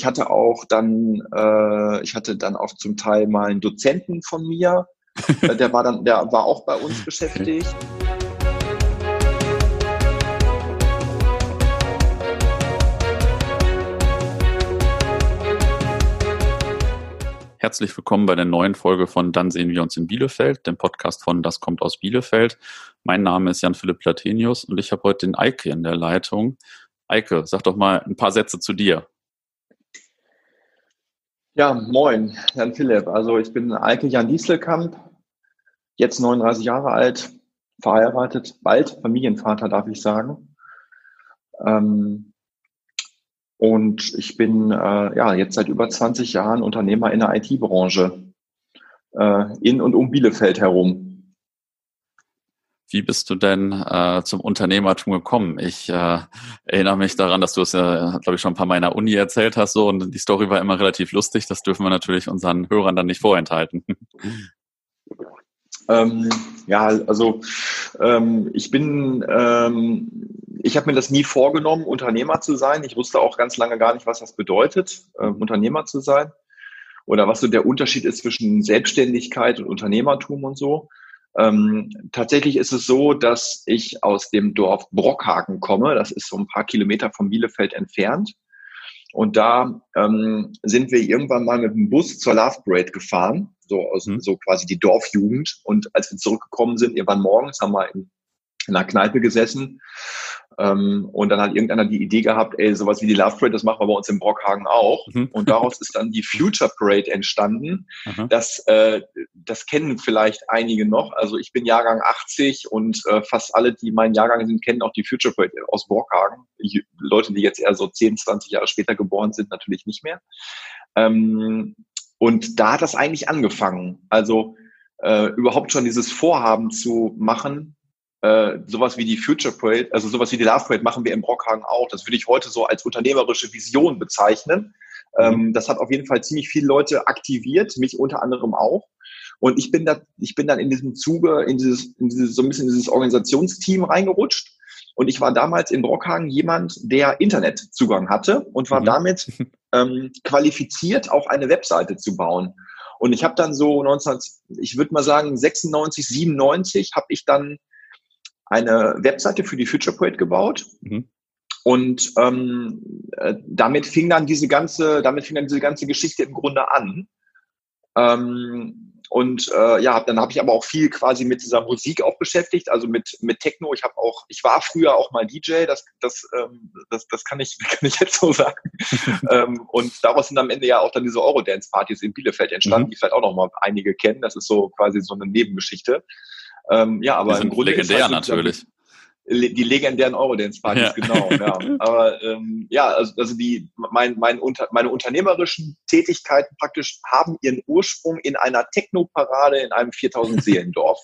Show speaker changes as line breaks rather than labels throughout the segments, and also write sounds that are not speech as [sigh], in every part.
ich hatte auch dann, äh, ich hatte dann auch zum Teil mal einen Dozenten von mir, [laughs] äh, der war dann, der war auch bei uns beschäftigt.
Herzlich willkommen bei der neuen Folge von Dann sehen wir uns in Bielefeld, dem Podcast von Das kommt aus Bielefeld. Mein Name ist Jan-Philipp Platenius und ich habe heute den Eike in der Leitung. Eike, sag doch mal ein paar Sätze zu dir.
Ja, moin, Jan Philipp. Also ich bin Eike Jan Dieselkamp, jetzt 39 Jahre alt, verheiratet, bald Familienvater, darf ich sagen. Ähm, und ich bin äh, ja jetzt seit über 20 Jahren Unternehmer in der IT-Branche äh, in und um Bielefeld herum.
Wie bist du denn äh, zum Unternehmertum gekommen? Ich äh, erinnere mich daran, dass du es ja, glaube ich, schon ein paar Mal in der Uni erzählt hast, so und die Story war immer relativ lustig. Das dürfen wir natürlich unseren Hörern dann nicht vorenthalten. [laughs]
Ähm, ja, also ähm, ich bin ähm, ich habe mir das nie vorgenommen, Unternehmer zu sein. Ich wusste auch ganz lange gar nicht, was das bedeutet, äh, Unternehmer zu sein. Oder was so der Unterschied ist zwischen Selbstständigkeit und Unternehmertum und so. Ähm, tatsächlich ist es so, dass ich aus dem Dorf Brockhagen komme. Das ist so ein paar Kilometer von Bielefeld entfernt. Und da ähm, sind wir irgendwann mal mit dem Bus zur Love Parade gefahren, so aus, mhm. so quasi die Dorfjugend. Und als wir zurückgekommen sind, irgendwann morgens haben wir in, in einer Kneipe gesessen ähm, und dann hat irgendeiner die Idee gehabt, ey, sowas wie die Love Parade, das machen wir bei uns in Brockhagen auch. Mhm. Und daraus ist dann die Future Parade entstanden. Mhm. Das, äh, das kennen vielleicht einige noch. Also ich bin Jahrgang 80 und äh, fast alle, die mein Jahrgang sind, kennen auch die Future Parade aus Brockhagen. Ich, Leute, die jetzt eher so 10, 20 Jahre später geboren sind, natürlich nicht mehr. Ähm, und da hat das eigentlich angefangen. Also äh, überhaupt schon dieses Vorhaben zu machen, äh, sowas wie die Future Parade, also sowas wie die Love Parade machen wir im Brockhagen auch. Das würde ich heute so als unternehmerische Vision bezeichnen. Mhm. Ähm, das hat auf jeden Fall ziemlich viele Leute aktiviert, mich unter anderem auch. Und ich bin da, ich bin dann in diesem Zuge, in dieses, in dieses, so ein bisschen in dieses Organisationsteam reingerutscht. Und ich war damals in Brockhagen jemand, der Internetzugang hatte und war mhm. damit ähm, qualifiziert, auch eine Webseite zu bauen. Und ich habe dann so 19, ich würde mal sagen 96, 97, habe ich dann eine Webseite für die Future Parade gebaut. Mhm. Und ähm, äh, damit fing dann diese ganze, damit fing dann diese ganze Geschichte im Grunde an. Ähm, und äh, ja, dann habe ich aber auch viel quasi mit dieser Musik auch beschäftigt, also mit mit Techno. Ich habe auch, ich war früher auch mal DJ, das das ähm, das, das kann ich [laughs] kann ich jetzt so sagen. [laughs] ähm, und daraus sind am Ende ja auch dann diese Eurodance-Partys in Bielefeld entstanden, mhm. die vielleicht auch noch mal einige kennen. Das ist so quasi so eine Nebengeschichte.
Ähm, ja, aber im Grunde legendär halt natürlich.
Die legendären Eurodance-Partys, ja. genau. Ja. [laughs] Aber ähm, ja, also, also die, mein, mein unter, meine unternehmerischen Tätigkeiten praktisch haben ihren Ursprung in einer Techno-Parade in einem 4000-Seelendorf.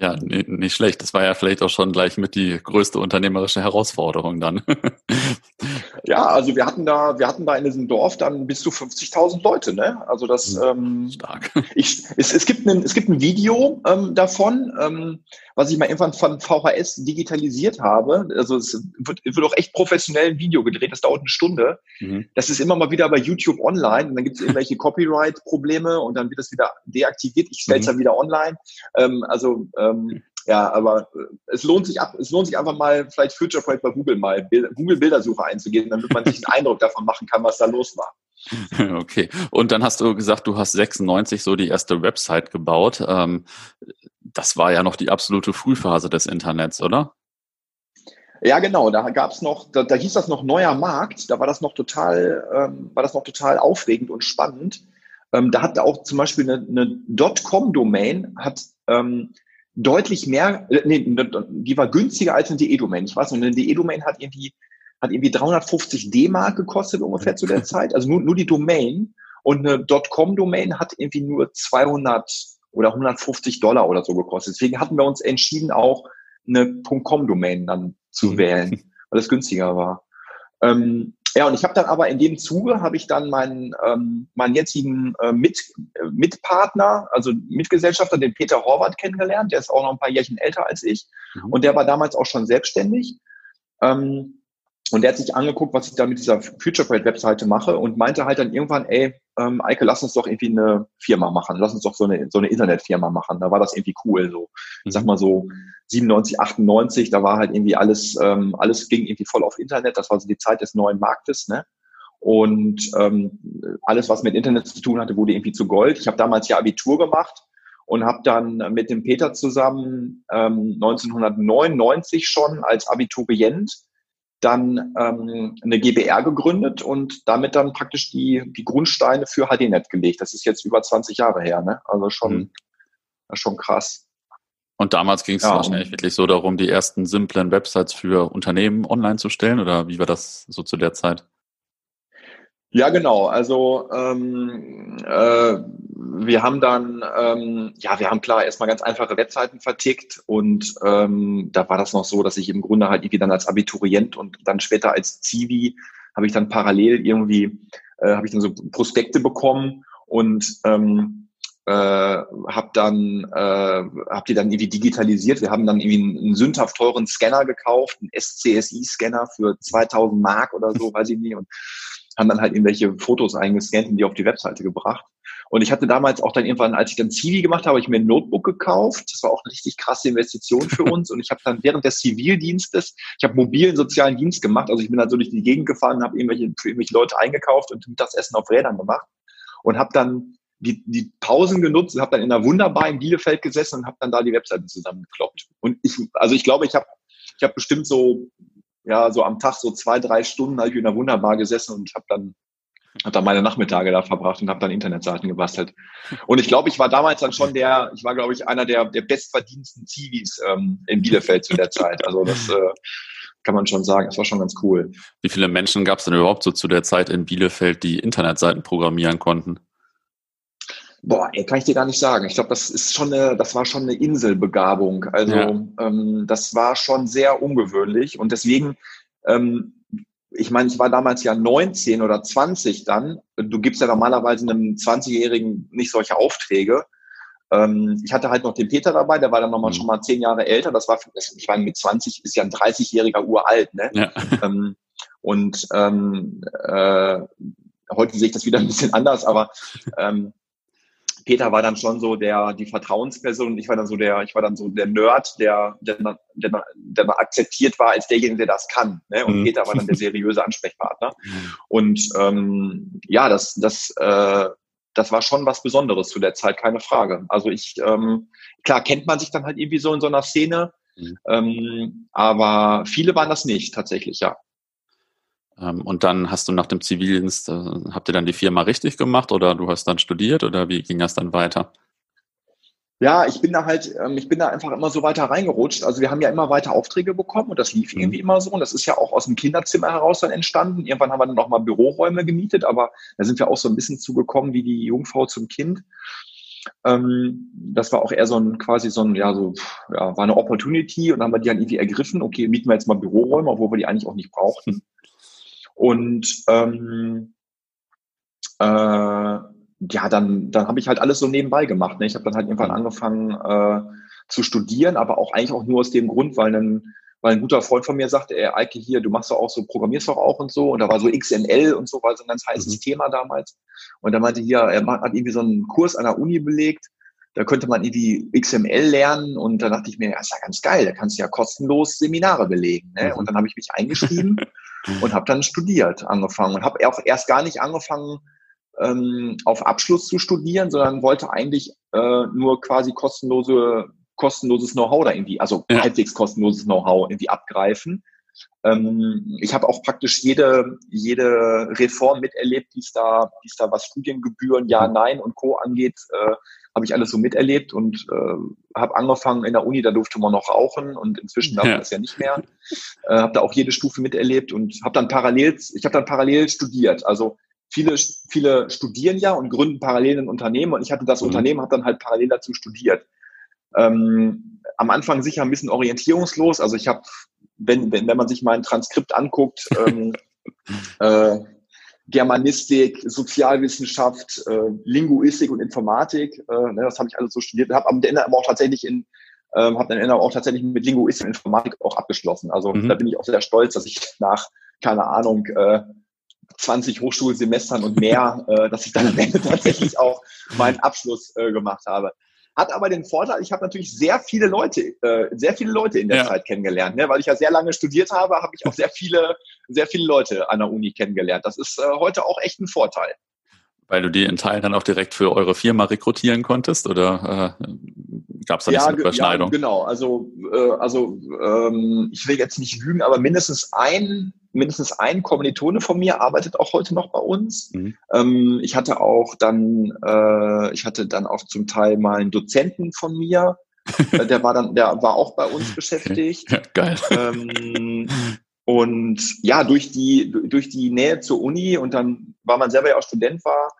Ja, nicht schlecht. Das war ja vielleicht auch schon gleich mit die größte unternehmerische Herausforderung dann. [laughs]
ja, also wir hatten da, wir hatten da in diesem Dorf dann bis zu 50.000 Leute, ne? Also das, hm, ähm, stark. Ich, es, es gibt ein, es gibt ein Video ähm, davon, ähm, was ich mal irgendwann von VHS digitalisiert habe. Also es wird, wird auch echt professionell ein Video gedreht. Das dauert eine Stunde. Mhm. Das ist immer mal wieder bei YouTube online und dann gibt es irgendwelche Copyright-Probleme und dann wird das wieder deaktiviert. Ich stelle es mhm. dann wieder online. Ähm, also ähm, ja, aber äh, es lohnt sich ab, es lohnt sich einfach mal vielleicht Future Project bei Google mal Google Bildersuche einzugeben, damit man sich einen Eindruck davon machen kann, was da los war. [laughs]
Okay. Und dann hast du gesagt, du hast 96 so die erste Website gebaut. Ähm, das war ja noch die absolute Frühphase des Internets, oder?
Ja, genau. Da gab's noch, da, da hieß das noch neuer Markt. Da war das noch total, ähm, war das noch total aufregend und spannend. Ähm, da hat auch zum Beispiel eine, eine .com-Domain hat ähm, deutlich mehr, äh, nee, die war günstiger als eine DE-Domain. Ich weiß noch, eine DE-Domain hat irgendwie, hat irgendwie 350 D-Mark gekostet ungefähr zu der [laughs] Zeit. Also nur, nur die Domain. Und eine .com-Domain hat irgendwie nur 200 oder 150 Dollar oder so gekostet. Deswegen hatten wir uns entschieden, auch eine .com-Domain dann zu mhm. wählen, weil es günstiger war. Ähm, ja, und ich habe dann aber in dem Zuge habe ich dann meinen ähm, meinen jetzigen äh, Mit, äh, Mitpartner, also Mitgesellschafter, den Peter Horvath kennengelernt. Der ist auch noch ein paar Jährchen älter als ich mhm. und der war damals auch schon selbstständig. Ähm, und der hat sich angeguckt, was ich da mit dieser FuturePride-Webseite mache und meinte halt dann irgendwann, ey, ähm, Eike, lass uns doch irgendwie eine Firma machen, lass uns doch so eine, so eine Internetfirma machen. Da war das irgendwie cool. So, ich sag mhm. mal so 97, 98, da war halt irgendwie alles, ähm, alles ging irgendwie voll auf Internet. Das war so die Zeit des neuen Marktes, ne? Und ähm, alles, was mit Internet zu tun hatte, wurde irgendwie zu Gold. Ich habe damals ja Abitur gemacht und habe dann mit dem Peter zusammen ähm, 1999 schon als Abiturient dann ähm, eine GBR gegründet und damit dann praktisch die, die Grundsteine für HDNet gelegt. Das ist jetzt über 20 Jahre her, ne? Also schon, mhm. schon krass.
Und damals ging es ja, wahrscheinlich wirklich so darum, die ersten simplen Websites für Unternehmen online zu stellen oder wie war das so zu der Zeit?
Ja, genau. Also ähm, äh, wir haben dann, ähm, ja, wir haben klar erstmal ganz einfache Webseiten vertickt und ähm, da war das noch so, dass ich im Grunde halt irgendwie dann als Abiturient und dann später als Zivi habe ich dann parallel irgendwie, äh, habe ich dann so Prospekte bekommen und ähm, äh, habe dann, äh, hab die dann irgendwie digitalisiert. Wir haben dann irgendwie einen, einen sündhaft teuren Scanner gekauft, einen SCSI-Scanner für 2000 Mark oder so, [laughs] weiß ich nicht. Und haben dann halt irgendwelche Fotos eingescannt und die auf die Webseite gebracht. Und ich hatte damals auch dann irgendwann, als ich dann Zivi gemacht habe, ich mir ein Notebook gekauft. Das war auch eine richtig krasse Investition für [laughs] uns. Und ich habe dann während des Zivildienstes, ich habe mobilen sozialen Dienst gemacht. Also ich bin dann so durch die Gegend gefahren, habe irgendwelche, für irgendwelche Leute eingekauft und das Essen auf Rädern gemacht. Und habe dann die, die Pausen genutzt und habe dann in einer Wunderbar in Bielefeld gesessen und habe dann da die Webseiten zusammengekloppt. Und ich, also ich glaube, ich habe ich hab bestimmt so ja, so am Tag so zwei, drei Stunden habe ich in der Wunderbar gesessen und habe dann hab dann meine Nachmittage da verbracht und habe dann Internetseiten gebastelt. Und ich glaube, ich war damals dann schon der, ich war, glaube ich, einer der, der bestverdiensten Zivis ähm, in Bielefeld zu der Zeit. Also das äh, kann man schon sagen, das war schon ganz cool.
Wie viele Menschen gab es denn überhaupt so zu der Zeit in Bielefeld, die Internetseiten programmieren konnten?
Boah, ey, kann ich dir gar nicht sagen. Ich glaube, das ist schon eine, das war schon eine Inselbegabung. Also ja. ähm, das war schon sehr ungewöhnlich und deswegen, ähm, ich meine, ich war damals ja 19 oder 20 dann. Du gibst ja normalerweise einem 20-Jährigen nicht solche Aufträge. Ähm, ich hatte halt noch den Peter dabei, der war dann nochmal mhm. schon mal zehn Jahre älter. Das war, ich meine, mit 20 ist ja ein 30-jähriger uralt, ne? Ja. [laughs] Ähm, und ähm, äh, heute sehe ich das wieder ein bisschen anders, aber ähm, Peter war dann schon so der, die Vertrauensperson und ich war dann so der, ich war dann so der Nerd, der, der, der, der akzeptiert war als derjenige, der das kann. Ne? Und mhm. Peter war dann der seriöse Ansprechpartner. Mhm. Und ähm, ja, das, das, äh, das war schon was Besonderes zu der Zeit, keine Frage. Also ich, ähm, klar kennt man sich dann halt irgendwie so in so einer Szene, mhm. ähm, aber viele waren das nicht tatsächlich, ja.
Ähm, und dann hast du nach dem Zivildienst, äh, habt ihr dann die Firma richtig gemacht oder du hast dann studiert oder wie ging das dann weiter?
Ja, ich bin da halt, ähm, ich bin da einfach immer so weiter reingerutscht. Also wir haben ja immer weiter Aufträge bekommen und das lief mhm. irgendwie immer so. Und das ist ja auch aus dem Kinderzimmer heraus dann entstanden. Irgendwann haben wir dann auch mal Büroräume gemietet, aber da sind wir auch so ein bisschen zugekommen wie die Jungfrau zum Kind. Ähm, das war auch eher so ein quasi so ein, ja, so, ja, war eine Opportunity und dann haben wir die dann irgendwie ergriffen. Okay, mieten wir jetzt mal Büroräume, obwohl wir die eigentlich auch nicht brauchten. [laughs] Und ähm, äh, ja, dann, dann habe ich halt alles so nebenbei gemacht. Ne? Ich habe dann halt irgendwann angefangen äh, zu studieren, aber auch eigentlich auch nur aus dem Grund, weil ein, weil ein guter Freund von mir sagte, ey, Eike, hier, du machst doch auch so, programmierst doch auch und so. Und da war so XML und so, war so ein ganz heißes mhm. Thema damals. Und er meinte hier, er hat irgendwie so einen Kurs an der Uni belegt. Da könnte man irgendwie XML lernen und da dachte ich mir, ja, ist ja ganz geil, da kannst du ja kostenlos Seminare belegen. Ne? Mhm. Und dann habe ich mich eingeschrieben [laughs] und habe dann studiert, angefangen und habe auch erst gar nicht angefangen, ähm, auf Abschluss zu studieren, sondern wollte eigentlich äh, nur quasi kostenlose, kostenloses Know-how da irgendwie, also ja. halbwegs kostenloses Know-how irgendwie abgreifen. Ähm, ich habe auch praktisch jede, jede Reform miterlebt, die es da, die es da was Studiengebühren, Ja, Nein und Co. angeht, äh, habe ich alles so miterlebt und äh, habe angefangen in der Uni, da durfte man noch rauchen und inzwischen darf man das ja nicht mehr. Äh, habe da auch jede Stufe miterlebt und habe dann parallel, ich habe dann parallel studiert. Also viele, viele studieren ja und gründen parallel ein Unternehmen und ich hatte das mhm. Unternehmen, habe dann halt parallel dazu studiert. Ähm, am Anfang sicher ein bisschen orientierungslos. Also ich habe, wenn, wenn, wenn man sich mein Transkript anguckt, ähm, [laughs] äh, Germanistik, Sozialwissenschaft, äh, Linguistik und Informatik. Äh, ne, das habe ich alles so studiert. Habe am Ende aber auch tatsächlich in ähm, habe dann auch tatsächlich mit Linguistik und Informatik auch abgeschlossen. Also mhm. da bin ich auch sehr stolz, dass ich nach keine Ahnung, äh, 20 Hochschulsemestern und mehr, äh, dass ich dann am Ende tatsächlich auch meinen Abschluss äh, gemacht habe. Hat aber den Vorteil, ich habe natürlich sehr viele Leute, äh, sehr viele Leute in der ja. Zeit kennengelernt, ne? weil ich ja sehr lange studiert habe, habe ich auch sehr viele, sehr viele Leute an der Uni kennengelernt. Das ist äh, heute auch echt ein Vorteil.
Weil du die in Teilen dann auch direkt für eure Firma rekrutieren konntest oder äh, gab es da ja, eine Überschneidung?
Ja, genau. Also, äh, also ähm, ich will jetzt nicht lügen, aber mindestens ein mindestens ein Kommilitone von mir arbeitet auch heute noch bei uns. Mhm. Ähm, ich hatte auch dann, äh, ich hatte dann auch zum Teil mal einen Dozenten von mir, äh, der war dann, der war auch bei uns [laughs] beschäftigt.
Ja, geil.
Ähm, und ja, durch die, durch die Nähe zur Uni und dann, weil man selber ja auch Student war,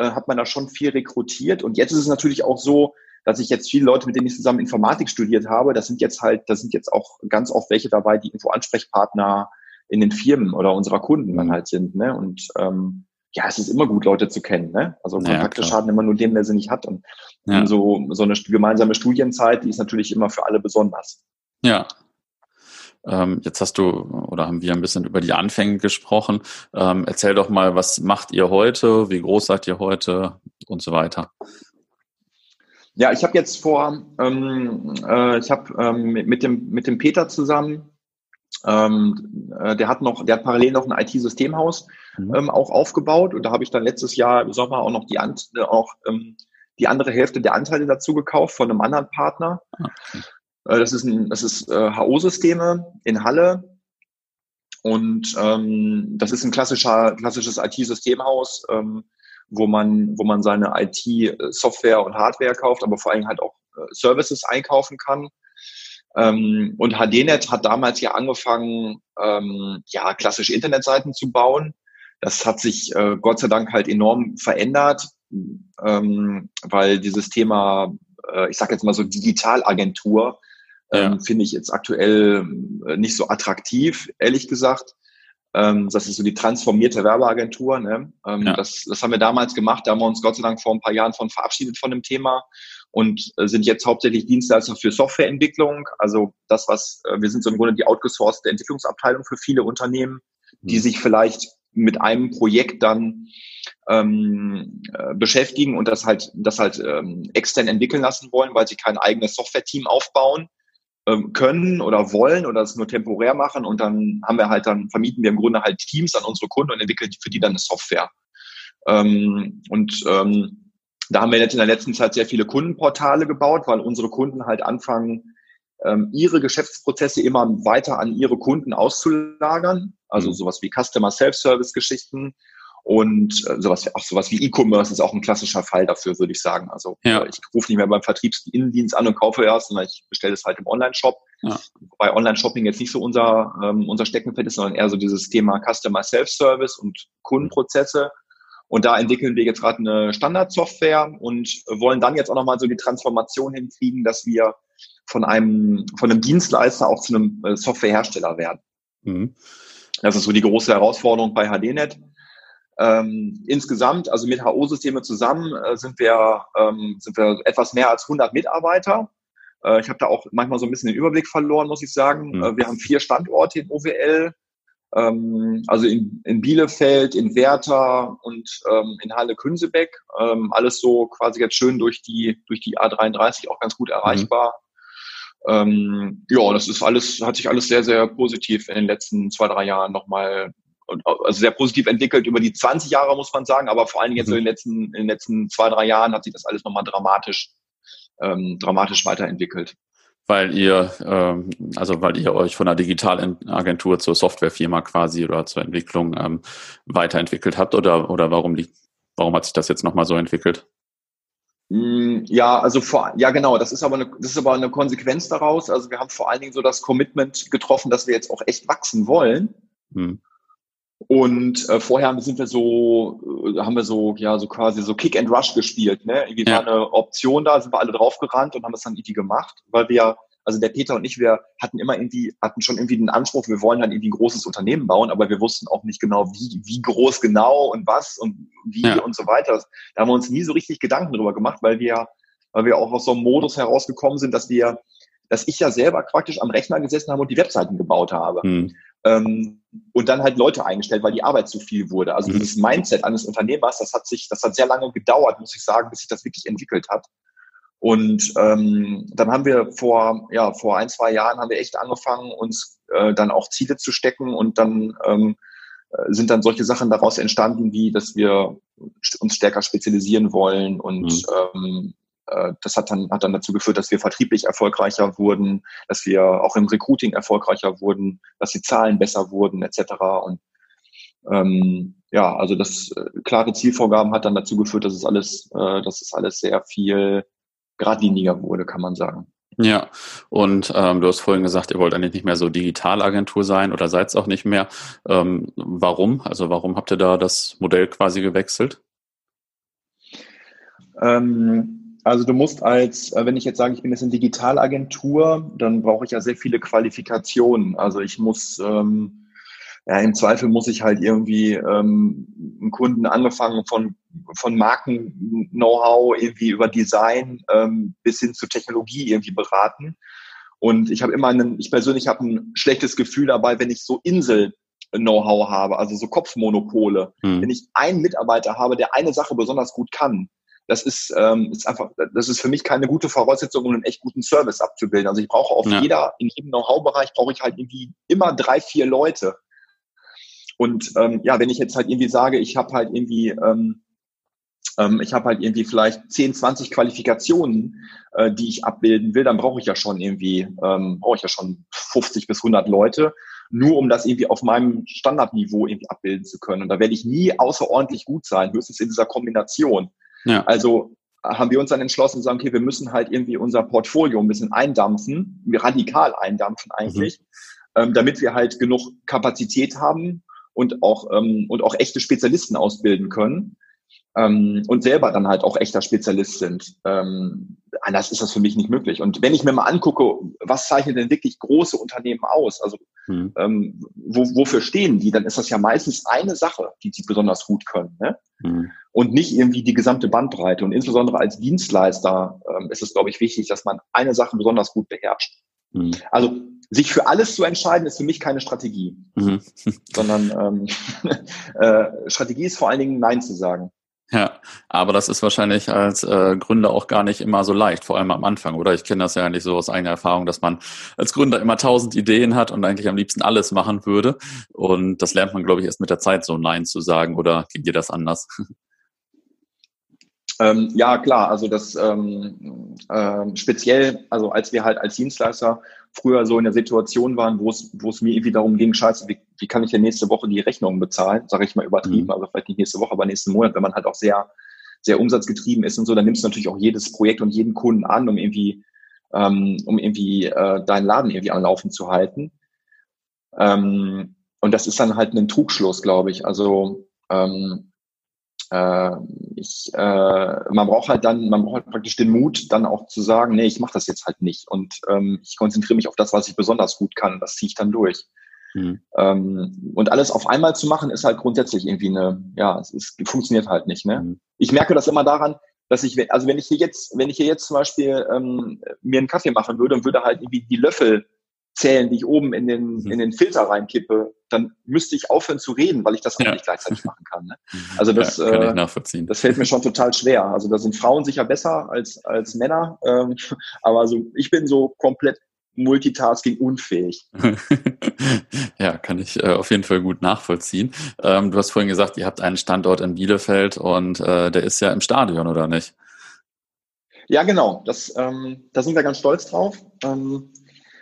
äh, hat man da schon viel rekrutiert. Und jetzt ist es natürlich auch so, dass ich jetzt viele Leute, mit denen ich zusammen Informatik studiert habe, das sind jetzt halt, das sind jetzt auch ganz oft welche dabei, die Info-Ansprechpartner in den Firmen oder unserer Kunden dann halt sind. Ne? Und ähm, ja, es ist immer gut, Leute zu kennen. Ne? Also Kontakte ja, schaden immer nur dem, der sie nicht hat. Und, ja. so, so eine gemeinsame Studienzeit, die ist natürlich immer für alle besonders.
Ja, ähm, jetzt hast du oder haben wir ein bisschen über die Anfänge gesprochen. Ähm, erzähl doch mal, was macht ihr heute? Wie groß seid ihr heute und so weiter?
Ja, ich habe jetzt vor, ähm, äh, ich habe ähm, mit, dem, mit dem Peter zusammen ähm, äh, der hat noch, der hat parallel noch ein IT-Systemhaus mhm. ähm, auch aufgebaut und da habe ich dann letztes Jahr im Sommer auch noch die, Ant äh, auch, ähm, die andere Hälfte der Anteile dazu gekauft von einem anderen Partner. Okay. Äh, das ist ist äh, HO-Systeme in Halle und ähm, das ist ein klassischer, klassisches IT-Systemhaus, ähm, wo man, wo man seine IT-Software und Hardware kauft, aber vor allem halt auch äh, Services einkaufen kann. Ähm, und HDNet hat damals ja angefangen, ähm, ja, klassische Internetseiten zu bauen. Das hat sich äh, Gott sei Dank halt enorm verändert, ähm, weil dieses Thema, äh, ich sage jetzt mal so Digitalagentur, ähm, ja. finde ich jetzt aktuell äh, nicht so attraktiv, ehrlich gesagt. Ähm, das ist so die transformierte Werbeagentur. Ne? Ähm, ja. das, das haben wir damals gemacht. Da haben wir uns Gott sei Dank vor ein paar Jahren von verabschiedet von dem Thema und äh, sind jetzt hauptsächlich Dienstleister für Softwareentwicklung. Also das, was äh, wir sind so im Grunde die outgesourcete Entwicklungsabteilung für viele Unternehmen, die mhm. sich vielleicht mit einem Projekt dann ähm, äh, beschäftigen und das halt, das halt ähm, extern entwickeln lassen wollen, weil sie kein eigenes Software-Team aufbauen ähm, können oder wollen oder es nur temporär machen und dann haben wir halt dann vermieten wir im Grunde halt Teams an unsere Kunden und entwickeln für die dann eine Software. Ähm, und ähm, da haben wir jetzt in der letzten Zeit sehr viele Kundenportale gebaut, weil unsere Kunden halt anfangen, ähm, ihre Geschäftsprozesse immer weiter an ihre Kunden auszulagern. Also mhm. sowas wie Customer Self-Service-Geschichten und äh, sowas, auch sowas wie E-Commerce ist auch ein klassischer Fall dafür, würde ich sagen. Also ja. ich rufe nicht mehr beim Vertriebsinnendienst an und kaufe erst, sondern ich bestelle es halt im Online-Shop. Ja. Bei Online-Shopping jetzt nicht so unser, ähm, unser Steckenpferd ist, sondern eher so dieses Thema Customer Self-Service und Kundenprozesse. Und da entwickeln wir jetzt gerade eine Standardsoftware und wollen dann jetzt auch nochmal so die Transformation hinkriegen, dass wir von einem, von einem Dienstleister auch zu einem äh, Softwarehersteller werden. Mhm. Das ist so die große Herausforderung bei HDNet. Ähm, insgesamt, also mit HO-Systeme zusammen, äh, sind wir, ähm, sind wir etwas mehr als 100 Mitarbeiter. Äh, ich habe da auch manchmal so ein bisschen den Überblick verloren, muss ich sagen. Mhm. Äh, wir haben vier Standorte in OWL ähm, also in, in Bielefeld, in Werther und ähm, in Halle-Künsebeck. Ähm, alles so quasi jetzt schön durch die, durch die A33 auch ganz gut erreichbar. Mhm. Ähm, ja, das ist alles, hat sich alles sehr, sehr positiv in den letzten zwei, drei Jahren nochmal also sehr positiv entwickelt über die 20 Jahre, muss man sagen, aber vor allen Dingen jetzt mhm. so in den letzten, in den letzten zwei, drei Jahren hat sich das alles nochmal dramatisch, ähm, dramatisch weiterentwickelt
weil ihr, ähm, also weil ihr euch von einer Digitalagentur zur Softwarefirma quasi oder zur Entwicklung ähm, weiterentwickelt habt oder, oder warum liegt, warum hat sich das jetzt nochmal so entwickelt?
Mm, ja, also vor, ja genau, das ist aber eine, das ist aber eine Konsequenz daraus. Also wir haben vor allen Dingen so das Commitment getroffen, dass wir jetzt auch echt wachsen wollen. Hm. Und äh, vorher sind wir so, äh, haben wir so, ja, so quasi so Kick and Rush gespielt, ne? Irgendwie ja. war eine Option da, sind wir alle draufgerannt und haben es dann irgendwie gemacht, weil wir, also der Peter und ich, wir hatten immer irgendwie, hatten schon irgendwie den Anspruch, wir wollen dann irgendwie ein großes Unternehmen bauen, aber wir wussten auch nicht genau, wie, wie groß genau und was und wie ja. und so weiter. Da haben wir uns nie so richtig Gedanken drüber gemacht, weil wir, weil wir auch aus so einem Modus herausgekommen sind, dass wir, dass ich ja selber praktisch am Rechner gesessen habe und die Webseiten gebaut habe. Hm. Ähm, und dann halt Leute eingestellt, weil die Arbeit zu viel wurde. Also mhm. dieses Mindset eines Unternehmers, das hat sich, das hat sehr lange gedauert, muss ich sagen, bis sich das wirklich entwickelt hat. Und ähm, dann haben wir vor, ja, vor ein, zwei Jahren haben wir echt angefangen, uns äh, dann auch Ziele zu stecken und dann ähm, äh, sind dann solche Sachen daraus entstanden, wie dass wir uns stärker spezialisieren wollen und mhm. ähm, äh, das hat dann, hat dann dazu geführt, dass wir vertrieblich erfolgreicher wurden, dass wir auch im Recruiting erfolgreicher wurden, dass die Zahlen besser wurden, etc. Und ähm, ja, also das äh, klare Zielvorgaben hat dann dazu geführt, dass es alles, äh, dass es alles sehr viel geradliniger wurde, kann man sagen.
Ja, und ähm, du hast vorhin gesagt, ihr wollt eigentlich nicht mehr so Digitalagentur sein oder seid es auch nicht mehr. Ähm, warum? Also warum habt ihr da das Modell quasi gewechselt?
Ähm, also du musst als, äh, wenn ich jetzt sage, ich bin jetzt eine Digitalagentur, dann brauche ich ja sehr viele Qualifikationen. Also ich muss ähm, ja, im Zweifel muss ich halt irgendwie ähm, einen Kunden angefangen von, von Marken-Know-how irgendwie über Design ähm, bis hin zu Technologie irgendwie beraten. Und ich habe immer einen, ich persönlich habe ein schlechtes Gefühl dabei, wenn ich so Insel Know-how habe, also so Kopfmonopole. Hm. Wenn ich einen Mitarbeiter habe, der eine Sache besonders gut kann, das ist, ähm, ist einfach, das ist für mich keine gute Voraussetzung, um einen echt guten Service abzubilden. Also ich brauche auf ja. jeder, in jedem Know-how-Bereich brauche ich halt irgendwie immer drei, vier Leute. Und ähm, ja, wenn ich jetzt halt irgendwie sage, ich habe halt irgendwie ähm, ähm, ich habe halt irgendwie vielleicht 10, 20 Qualifikationen, äh, die ich abbilden will, dann brauche ich ja schon irgendwie, ähm, brauche ich ja schon 50 bis 100 Leute, nur um das irgendwie auf meinem Standardniveau irgendwie abbilden zu können. Und da werde ich nie außerordentlich gut sein, höchstens in dieser Kombination. Ja. Also haben wir uns dann entschlossen zu sagen, okay, wir müssen halt irgendwie unser Portfolio ein bisschen eindampfen, radikal eindampfen eigentlich, mhm. ähm, damit wir halt genug Kapazität haben, und auch, ähm, und auch echte Spezialisten ausbilden können ähm, und selber dann halt auch echter Spezialist sind. Ähm, anders ist das für mich nicht möglich. Und wenn ich mir mal angucke, was zeichnet denn wirklich große Unternehmen aus? Also hm. ähm, wo, wofür stehen die? Dann ist das ja meistens eine Sache, die sie besonders gut können. Ne? Hm. Und nicht irgendwie die gesamte Bandbreite. Und insbesondere als Dienstleister ähm, ist es, glaube ich, wichtig, dass man eine Sache besonders gut beherrscht. Hm. Also sich für alles zu entscheiden, ist für mich keine Strategie, mhm. sondern ähm, [laughs] äh, Strategie ist vor allen Dingen Nein zu sagen.
Ja, aber das ist wahrscheinlich als äh, Gründer auch gar nicht immer so leicht, vor allem am Anfang, oder? Ich kenne das ja eigentlich so aus eigener Erfahrung, dass man als Gründer immer tausend Ideen hat und eigentlich am liebsten alles machen würde. Und das lernt man, glaube ich, erst mit der Zeit so Nein zu sagen, oder geht dir das anders?
Ähm, ja, klar, also das ähm, äh, speziell, also als wir halt als Dienstleister früher so in der Situation waren, wo es, wo es mir irgendwie darum ging, scheiße, wie, wie kann ich denn nächste Woche die Rechnungen bezahlen, sage ich mal übertrieben, mhm. also vielleicht nicht nächste Woche, aber nächsten Monat, wenn man halt auch sehr, sehr umsatzgetrieben ist und so, dann nimmst du natürlich auch jedes Projekt und jeden Kunden an, um irgendwie, ähm, um irgendwie äh, deinen Laden irgendwie am Laufen zu halten. Ähm, und das ist dann halt ein Trugschluss, glaube ich. Also ähm, äh, ich, äh, man braucht halt dann, man braucht halt praktisch den Mut, dann auch zu sagen, nee, ich mache das jetzt halt nicht und ähm, ich konzentriere mich auf das, was ich besonders gut kann. Das ziehe ich dann durch. Mhm. Ähm, und alles auf einmal zu machen, ist halt grundsätzlich irgendwie eine, ja, es ist, funktioniert halt nicht. Ne? Mhm. Ich merke das immer daran, dass ich, also wenn ich hier jetzt, wenn ich hier jetzt zum Beispiel ähm, mir einen Kaffee machen würde und würde halt irgendwie die Löffel zählen, die ich oben in den, mhm. in den Filter reinkippe, dann müsste ich aufhören zu reden, weil ich das auch ja. nicht gleichzeitig machen kann. Ne? Mhm. Also das, ja, kann ich äh, nachvollziehen. das fällt mir schon total schwer. Also da sind Frauen sicher besser als, als Männer, ähm, [laughs] aber so, ich bin so komplett Multitasking unfähig. [laughs]
ja, kann ich äh, auf jeden Fall gut nachvollziehen. Ähm, du hast vorhin gesagt, ihr habt einen Standort in Bielefeld und äh, der ist ja im Stadion, oder nicht?
Ja, genau. Das, ähm, da sind wir ganz stolz drauf. Ähm,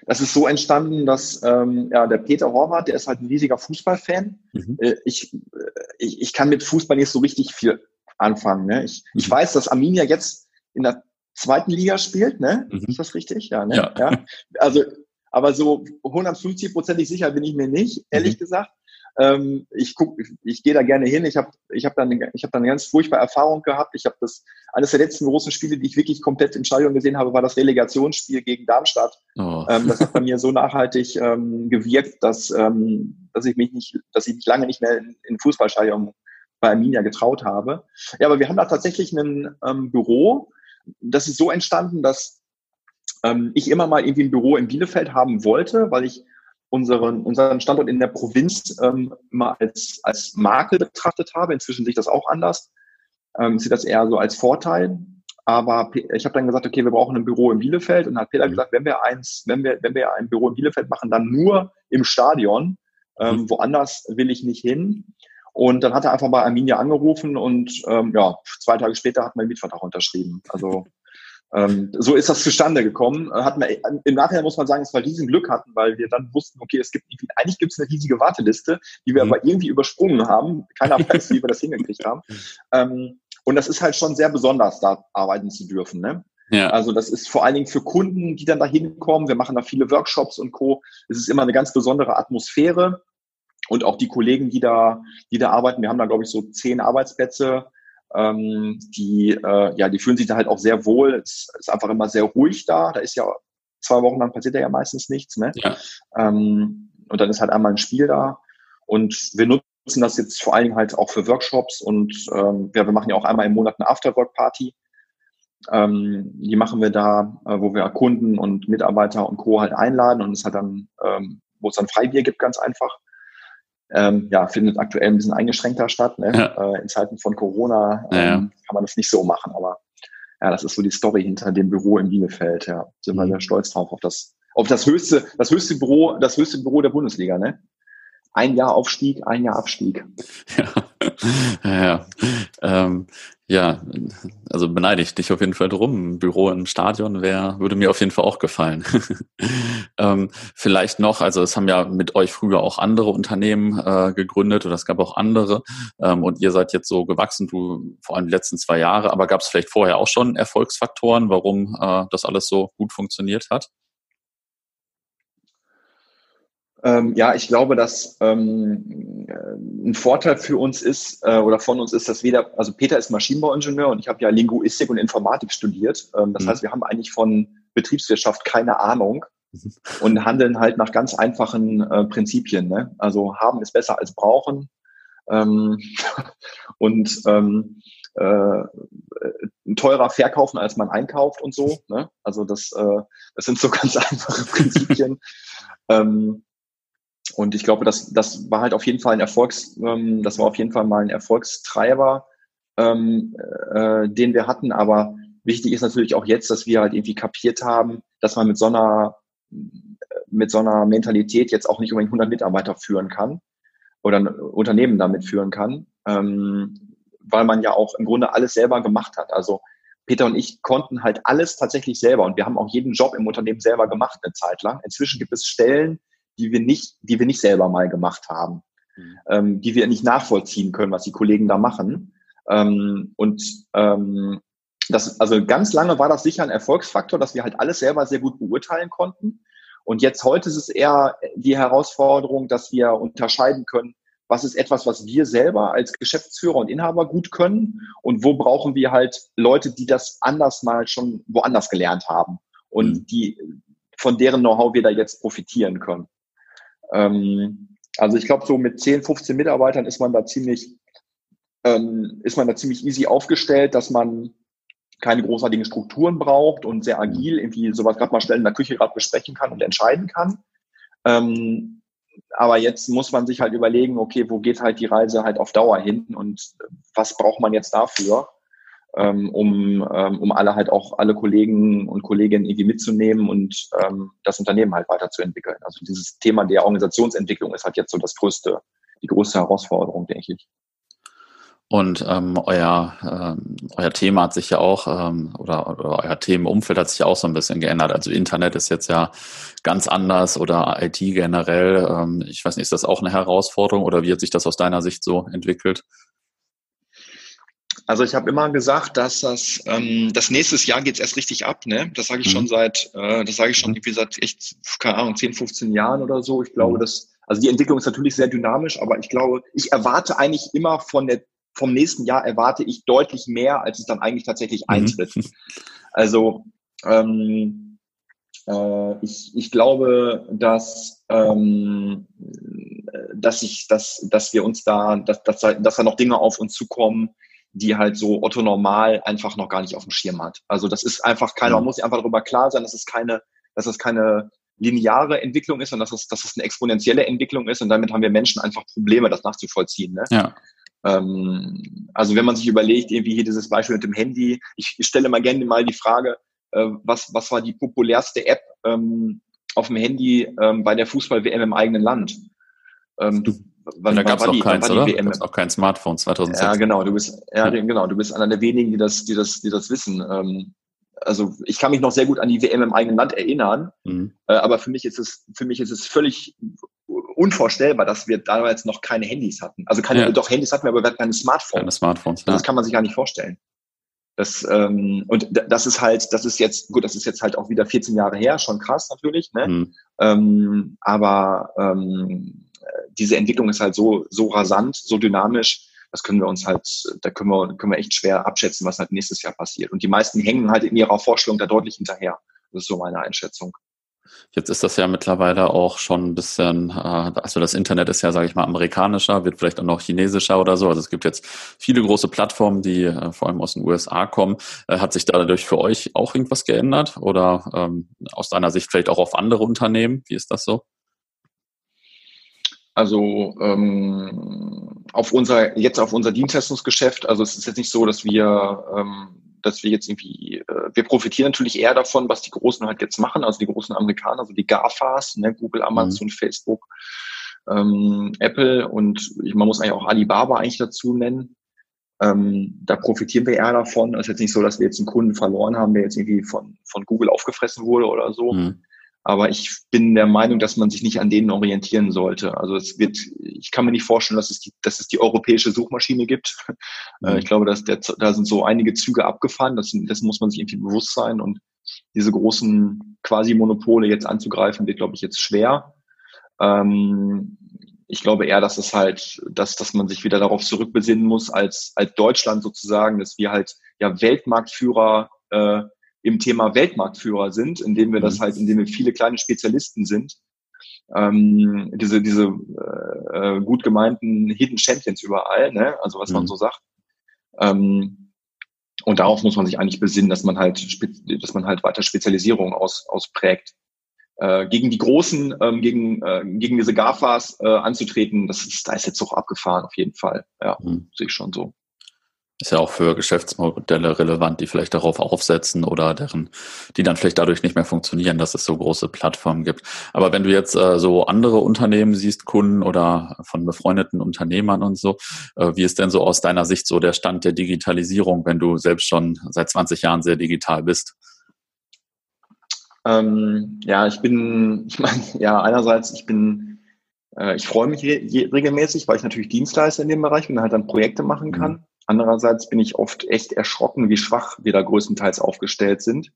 das ist so entstanden, dass ähm, ja, der Peter Horvath, der ist halt ein riesiger Fußballfan. Mhm. Äh, ich, äh, ich, ich kann mit Fußball nicht so richtig viel anfangen. Ne? Ich, mhm. ich weiß, dass Arminia jetzt in der zweiten Liga spielt, ne? Mhm. Ist das richtig? Ja, ne? Ja. ja. Also, aber so 150-prozentig sicher bin ich mir nicht, ehrlich mhm. gesagt. Ähm, ich guck, ich, ich gehe da gerne hin. Ich habe ich hab dann, ich hab dann eine ganz furchtbare Erfahrung gehabt. Ich habe das, eines der letzten großen Spiele, die ich wirklich komplett im Stadion gesehen habe, war das Relegationsspiel gegen Darmstadt. Oh. Ähm, das hat bei mir so nachhaltig ähm, gewirkt, dass, ähm, dass ich mich nicht, dass ich mich lange nicht mehr in, in Fußballstadion bei Arminia getraut habe. Ja, aber wir haben da tatsächlich ein ähm, Büro. Das ist so entstanden, dass ähm, ich immer mal irgendwie ein Büro in Bielefeld haben wollte, weil ich unseren, unseren Standort in der Provinz ähm, immer als, als Makel betrachtet habe. Inzwischen sehe ich das auch anders. Ähm, ich sehe das eher so als Vorteil. Aber ich habe dann gesagt, okay, wir brauchen ein Büro in Bielefeld und dann hat Peter mhm. gesagt, wenn wir eins, wenn wir, wenn wir ein Büro in Bielefeld machen, dann nur im Stadion. Ähm, mhm. Woanders will ich nicht hin. Und dann hat er einfach bei Arminia angerufen und ähm, ja, zwei Tage später hat mein Mietvertrag unterschrieben. Also ähm, so ist das zustande gekommen. Äh, hat man, Im Nachhinein muss man sagen, dass wir riesen Glück hatten, weil wir dann wussten, okay, es gibt eigentlich gibt es eine riesige Warteliste, die wir mhm. aber irgendwie übersprungen haben. Keiner [laughs] weiß, wie wir das hingekriegt haben. Ähm, und das ist halt schon sehr besonders, da arbeiten zu dürfen. Ne? Ja. Also das ist vor allen Dingen für Kunden, die dann da hinkommen. Wir machen da viele Workshops und Co. Es ist immer eine ganz besondere Atmosphäre. Und auch die Kollegen, die da, die da arbeiten, wir haben da, glaube ich, so zehn Arbeitsplätze ähm, die, äh, ja, die fühlen sich da halt auch sehr wohl. Es ist einfach immer sehr ruhig da. Da ist ja zwei Wochen lang passiert ja meistens nichts. Ne? Ja. Ähm, und dann ist halt einmal ein Spiel da. Und wir nutzen das jetzt vor allen Dingen halt auch für Workshops und ähm, ja, wir machen ja auch einmal im Monat eine Afterwork-Party. Ähm, die machen wir da, äh, wo wir Kunden und Mitarbeiter und Co. halt einladen und es hat dann, ähm, wo es dann Freibier gibt, ganz einfach ähm, ja, findet aktuell ein bisschen eingeschränkter statt. Ne? Ja. Äh, in Zeiten von Corona ähm, ja, kann man das nicht so machen, aber ja, das ist so die Story hinter dem Büro in Bielefeld. Ja, sind wir mhm. sehr stolz drauf auf das, auf das höchste, das höchste Büro, das höchste Büro der Bundesliga. Ne? Ein Jahr Aufstieg, ein Jahr Abstieg. [laughs]
Ja, ja. Ähm, ja, also beneide ich dich auf jeden Fall drum. Ein Büro im Stadion wäre, würde mir auf jeden Fall auch gefallen. [laughs] ähm, vielleicht noch, also es haben ja mit euch früher auch andere Unternehmen äh, gegründet oder es gab auch andere ähm, und ihr seid jetzt so gewachsen, du vor allem die letzten zwei Jahre, aber gab es vielleicht vorher auch schon Erfolgsfaktoren, warum äh, das alles so gut funktioniert hat?
Ähm, ja, ich glaube, dass ähm, ein Vorteil für uns ist äh, oder von uns ist, dass weder, also Peter ist Maschinenbauingenieur und ich habe ja Linguistik und Informatik studiert. Ähm, das mhm. heißt, wir haben eigentlich von Betriebswirtschaft keine Ahnung mhm. und handeln halt nach ganz einfachen äh, Prinzipien. Ne? Also haben ist besser als brauchen. Ähm, [laughs] und ähm, äh, teurer verkaufen, als man einkauft und so. Ne? Also das, äh, das sind so [laughs] ganz einfache Prinzipien. ähm, und ich glaube, das, das war halt auf jeden Fall ein Erfolgs, ähm, das war auf jeden Fall mal ein Erfolgstreiber, ähm, äh, den wir hatten. Aber wichtig ist natürlich auch jetzt, dass wir halt irgendwie kapiert haben, dass man mit so einer, mit so einer Mentalität jetzt auch nicht unbedingt 100 Mitarbeiter führen kann oder ein Unternehmen damit führen kann, ähm, weil man ja auch im Grunde alles selber gemacht hat. Also Peter und ich konnten halt alles tatsächlich selber und wir haben auch jeden Job im Unternehmen selber gemacht eine Zeit lang. Inzwischen gibt es Stellen, die wir nicht, die wir nicht selber mal gemacht haben, mhm. ähm, die wir nicht nachvollziehen können, was die Kollegen da machen. Ähm, und ähm, das, also ganz lange war das sicher ein Erfolgsfaktor, dass wir halt alles selber sehr gut beurteilen konnten. Und jetzt heute ist es eher die Herausforderung, dass wir unterscheiden können, was ist etwas, was wir selber als Geschäftsführer und Inhaber gut können und wo brauchen wir halt Leute, die das anders mal schon woanders gelernt haben und mhm. die von deren Know-how wir da jetzt profitieren können. Ähm, also ich glaube, so mit 10, 15 Mitarbeitern ist man da ziemlich, ähm, ist man da ziemlich easy aufgestellt, dass man keine großartigen Strukturen braucht und sehr agil irgendwie sowas gerade mal schnell in der Küche gerade besprechen kann und entscheiden kann. Ähm, aber jetzt muss man sich halt überlegen, okay, wo geht halt die Reise halt auf Dauer hin und was braucht man jetzt dafür? Ähm, um, ähm, um alle halt auch alle Kollegen und Kolleginnen irgendwie mitzunehmen und ähm, das Unternehmen halt weiterzuentwickeln. Also dieses Thema der Organisationsentwicklung ist halt jetzt so das größte, die größte Herausforderung, denke ich.
Und ähm, euer, ähm, euer Thema hat sich ja auch, ähm, oder, oder euer Themenumfeld hat sich auch so ein bisschen geändert. Also Internet ist jetzt ja ganz anders oder IT generell. Ähm, ich weiß nicht, ist das auch eine Herausforderung oder wie hat sich das aus deiner Sicht so entwickelt?
Also ich habe immer gesagt, dass das, ähm, das nächstes Jahr geht's erst richtig ab. Ne? Das sage ich mhm. schon seit, äh, das sage ich schon mhm. irgendwie seit echt, keine Ahnung, 10, 15 Jahren oder so. Ich glaube, mhm. dass, also die Entwicklung ist natürlich sehr dynamisch, aber ich glaube, ich erwarte eigentlich immer von der, vom nächsten Jahr erwarte ich deutlich mehr, als es dann eigentlich tatsächlich mhm. eintritt. [laughs] Also ähm, äh, ich, ich glaube, dass ähm, dass ich, dass, dass wir uns da, dass, dass, dass da noch Dinge auf uns zukommen, die halt so Otto normal einfach noch gar nicht auf dem Schirm hat. Also das ist einfach keine, man mhm. muss sich einfach darüber klar sein, dass es keine, dass es keine lineare Entwicklung ist, sondern dass es, dass es eine exponentielle Entwicklung ist und damit haben wir Menschen einfach Probleme, das nachzuvollziehen. Ne?
Ja.
Ähm, also wenn man sich überlegt, irgendwie hier dieses Beispiel mit dem Handy, ich, ich stelle mal gerne mal die Frage, äh, was, was war die populärste App ähm, auf dem Handy ähm, bei der Fußball-WM im eigenen Land?
Ähm, du, wann, da gab es noch keins, oder? WM? Da auch kein Smartphone 2006.
Ja, genau. Du bist, ja, ja, genau. Du bist einer der wenigen, die das, die das, die das wissen. Ähm, also ich kann mich noch sehr gut an die WM im eigenen Land erinnern, mhm. äh, aber für mich ist es, für mich ist es völlig unvorstellbar, dass wir damals noch keine Handys hatten. Also keine, ja. doch Handys hatten wir, aber wir hatten keine Smartphones. Keine
Smartphones.
Ja. Das kann man sich gar nicht vorstellen. Das, ähm, und das ist halt, das ist jetzt, gut, das ist jetzt halt auch wieder 14 Jahre her, schon krass natürlich, ne? Mhm. Ähm, aber ähm, diese Entwicklung ist halt so, so rasant, so dynamisch, das können wir uns halt, da können wir, können wir echt schwer abschätzen, was halt nächstes Jahr passiert. Und die meisten hängen halt in ihrer Vorstellung da deutlich hinterher. Das ist so meine Einschätzung.
Jetzt ist das ja mittlerweile auch schon ein bisschen, äh, also das Internet ist ja, sage ich mal, amerikanischer, wird vielleicht auch noch chinesischer oder so. Also es gibt jetzt viele große Plattformen, die äh, vor allem aus den USA kommen. Äh, hat sich dadurch für euch auch irgendwas geändert oder ähm, aus deiner Sicht vielleicht auch auf andere Unternehmen? Wie ist das so?
Also ähm, auf unser jetzt auf unser Dienstleistungsgeschäft. Also es ist jetzt nicht so, dass wir ähm, dass wir jetzt irgendwie, äh, wir profitieren natürlich eher davon, was die Großen halt jetzt machen, also die großen Amerikaner, also die GAFAs, ne, Google, Amazon, mhm. Facebook, ähm, Apple und ich, man muss eigentlich auch Alibaba eigentlich dazu nennen. Ähm, da profitieren wir eher davon. Es ist jetzt nicht so, dass wir jetzt einen Kunden verloren haben, der jetzt irgendwie von, von Google aufgefressen wurde oder so. Mhm. Aber ich bin der Meinung, dass man sich nicht an denen orientieren sollte. Also es wird, ich kann mir nicht vorstellen, dass es die, dass es die europäische Suchmaschine gibt. Äh, mhm. Ich glaube, dass der, da sind so einige Züge abgefahren. Das, das muss man sich irgendwie bewusst sein. Und diese großen Quasi-Monopole jetzt anzugreifen, wird, glaube ich, jetzt schwer. Ähm, ich glaube eher, dass es halt, dass, dass man sich wieder darauf zurückbesinnen muss, als, als Deutschland sozusagen, dass wir halt ja Weltmarktführer äh, im Thema Weltmarktführer sind, indem wir das mhm. halt, indem wir viele kleine Spezialisten sind, ähm, diese diese äh, äh, gut gemeinten Hidden Champions überall, ne? also was mhm. man so sagt. Ähm, und darauf muss man sich eigentlich besinnen, dass man halt, dass man halt weiter Spezialisierung aus, ausprägt. Äh, gegen die Großen, ähm, gegen, äh, gegen diese GAFAs äh, anzutreten, das ist, da ist jetzt doch abgefahren auf jeden Fall. Ja, mhm. sehe ich schon so.
Ist ja auch für Geschäftsmodelle relevant, die vielleicht darauf aufsetzen oder deren, die dann vielleicht dadurch nicht mehr funktionieren, dass es so große Plattformen gibt. Aber wenn du jetzt äh, so andere Unternehmen siehst, Kunden oder von befreundeten Unternehmern und so, äh, wie ist denn so aus deiner Sicht so der Stand der Digitalisierung, wenn du selbst schon seit 20 Jahren sehr digital bist?
Ähm, ja, ich bin, [laughs] ich meine, ja, einerseits, ich bin, äh, ich freue mich re regelmäßig, weil ich natürlich Dienstleister in dem Bereich bin und halt dann Projekte machen kann. Mhm Andererseits bin ich oft echt erschrocken, wie schwach wir da größtenteils aufgestellt sind.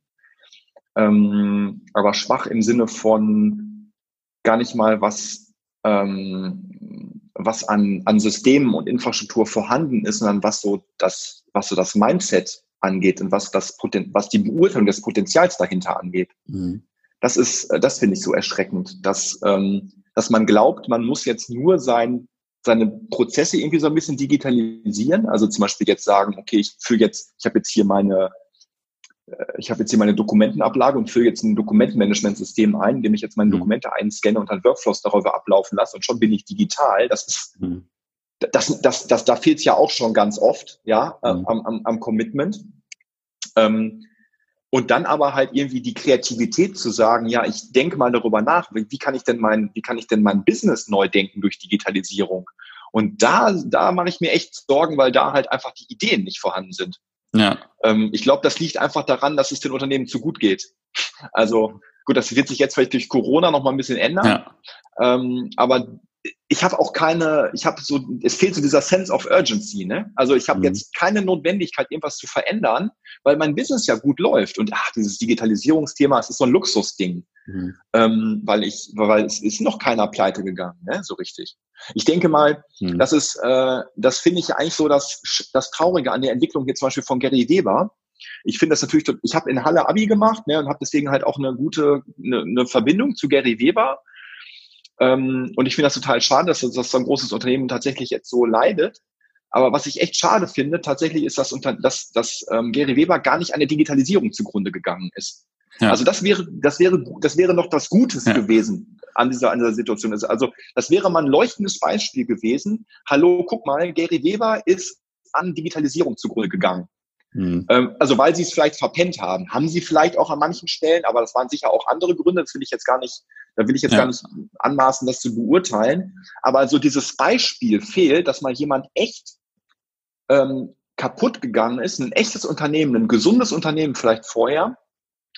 Ähm, aber schwach im Sinne von gar nicht mal was, ähm, was an, an Systemen und Infrastruktur vorhanden ist, sondern was so das, was so das Mindset angeht und was das was die Beurteilung des Potenzials dahinter angeht. Mhm. Das ist, das finde ich so erschreckend, dass, ähm, dass man glaubt, man muss jetzt nur sein seine Prozesse irgendwie so ein bisschen digitalisieren. Also zum Beispiel jetzt sagen, okay, ich fülle jetzt, ich habe jetzt hier meine, äh, ich habe jetzt hier meine Dokumentenablage und fülle jetzt ein Dokumentenmanagementsystem ein, indem ich jetzt meine mhm. Dokumente einscanne und dann Workflows darüber ablaufen lasse und schon bin ich digital. Das ist, mhm. das, das, das, da fehlt es ja auch schon ganz oft, ja, mhm. am, am, am Commitment. Ähm, und dann aber halt irgendwie die Kreativität zu sagen, ja, ich denke mal darüber nach, wie kann ich denn mein, wie kann ich denn mein Business neu denken durch Digitalisierung? Und da, da mache ich mir echt Sorgen, weil da halt einfach die Ideen nicht vorhanden sind. Ja. Ähm, ich glaube, das liegt einfach daran, dass es den Unternehmen zu gut geht. Also gut, das wird sich jetzt vielleicht durch Corona noch mal ein bisschen ändern. Ja. Ähm, aber ich habe auch keine, ich habe so, es fehlt so dieser Sense of Urgency, ne? Also ich habe mhm. jetzt keine Notwendigkeit, irgendwas zu verändern, weil mein Business ja gut läuft. Und ach, dieses Digitalisierungsthema, es ist so ein Luxusding. Mhm. Ähm, weil ich, weil es ist noch keiner pleite gegangen, ne? So richtig. Ich denke mal, mhm. das ist, äh, das finde ich eigentlich so das, das Traurige an der Entwicklung hier zum Beispiel von Gary Weber. Ich finde das natürlich, ich habe in Halle Abi gemacht ne, und habe deswegen halt auch eine gute eine, eine Verbindung zu Gary Weber ähm, und ich finde das total schade, dass, dass so ein großes Unternehmen tatsächlich jetzt so leidet. Aber was ich echt schade finde, tatsächlich ist, dass, dass, dass ähm, Gary Weber gar nicht an der Digitalisierung zugrunde gegangen ist. Ja. Also das wäre, das wäre, das wäre noch das Gutes ja. gewesen an dieser, an dieser Situation. Also das wäre mal ein leuchtendes Beispiel gewesen. Hallo, guck mal, Gary Weber ist an Digitalisierung zugrunde gegangen. Mhm. Also weil sie es vielleicht verpennt haben. Haben sie vielleicht auch an manchen Stellen, aber das waren sicher auch andere Gründe, das will ich jetzt gar nicht, da will ich jetzt ja. gar nicht anmaßen, das zu beurteilen. Aber also dieses Beispiel fehlt, dass mal jemand echt ähm, kaputt gegangen ist, ein echtes Unternehmen, ein gesundes Unternehmen vielleicht vorher,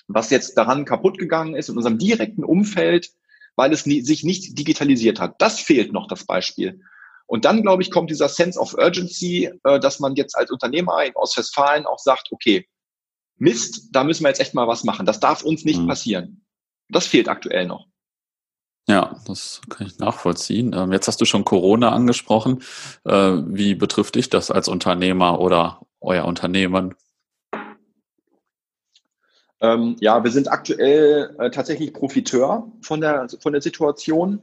was jetzt daran kaputt gegangen ist in unserem direkten Umfeld, weil es nie, sich nicht digitalisiert hat. Das fehlt noch, das Beispiel. Und dann, glaube ich, kommt dieser Sense of Urgency, äh, dass man jetzt als Unternehmer in Ostwestfalen auch sagt, okay, Mist, da müssen wir jetzt echt mal was machen. Das darf uns nicht mhm. passieren. Das fehlt aktuell noch.
Ja, das kann ich nachvollziehen. Ähm, jetzt hast du schon Corona angesprochen. Äh, wie betrifft dich das als Unternehmer oder euer Unternehmen?
Ähm, ja, wir sind aktuell äh, tatsächlich Profiteur von der, von der Situation.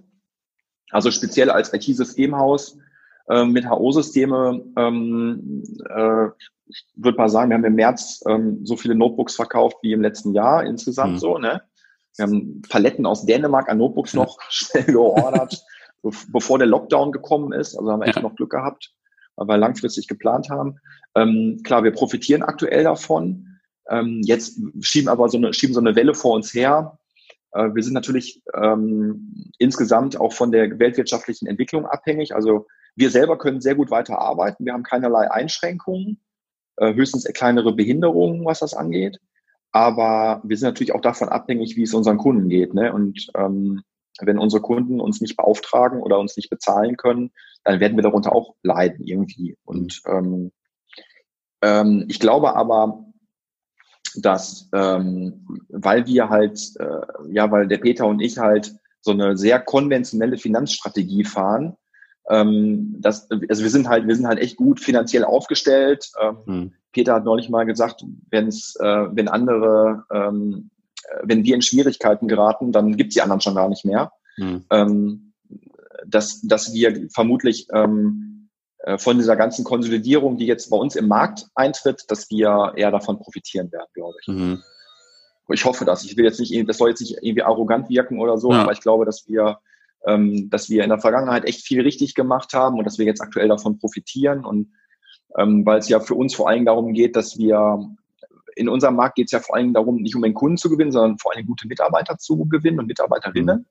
Also speziell als IT-Systemhaus äh, mit HO-Systeme, ähm, äh, ich würde mal sagen, wir haben im März ähm, so viele Notebooks verkauft wie im letzten Jahr insgesamt mhm. so, ne? Wir haben Paletten aus Dänemark an Notebooks noch [laughs] schnell geordert, bevor der Lockdown gekommen ist. Also haben wir echt ja. noch Glück gehabt, weil wir langfristig geplant haben. Ähm, klar, wir profitieren aktuell davon. Ähm, jetzt schieben aber so eine, schieben so eine Welle vor uns her. Äh, wir sind natürlich ähm, insgesamt auch von der weltwirtschaftlichen Entwicklung abhängig. Also wir selber können sehr gut weiter arbeiten. Wir haben keinerlei Einschränkungen, äh, höchstens kleinere Behinderungen, was das angeht. Aber wir sind natürlich auch davon abhängig, wie es unseren Kunden geht. Ne? Und ähm, wenn unsere Kunden uns nicht beauftragen oder uns nicht bezahlen können, dann werden wir darunter auch leiden irgendwie. Und ähm, ähm, ich glaube aber, dass ähm, weil wir halt, äh, ja, weil der Peter und ich halt so eine sehr konventionelle Finanzstrategie fahren, ähm, das, also wir sind halt, wir sind halt echt gut finanziell aufgestellt. Ähm, hm. Peter hat neulich mal gesagt, wenn's, äh, wenn andere, ähm, wenn wir in Schwierigkeiten geraten, dann gibt's die anderen schon gar nicht mehr. Hm. Ähm, dass, dass wir vermutlich ähm, äh, von dieser ganzen Konsolidierung, die jetzt bei uns im Markt eintritt, dass wir eher davon profitieren werden, glaube ich. Mhm. Ich hoffe das. Ich will jetzt nicht, das soll jetzt nicht irgendwie arrogant wirken oder so, ja. aber ich glaube, dass wir, ähm, dass wir in der Vergangenheit echt viel richtig gemacht haben und dass wir jetzt aktuell davon profitieren und ähm, weil es ja für uns vor allem darum geht, dass wir in unserem Markt geht es ja vor allem darum, nicht um den Kunden zu gewinnen, sondern vor allem gute Mitarbeiter zu gewinnen und Mitarbeiterinnen. Mhm.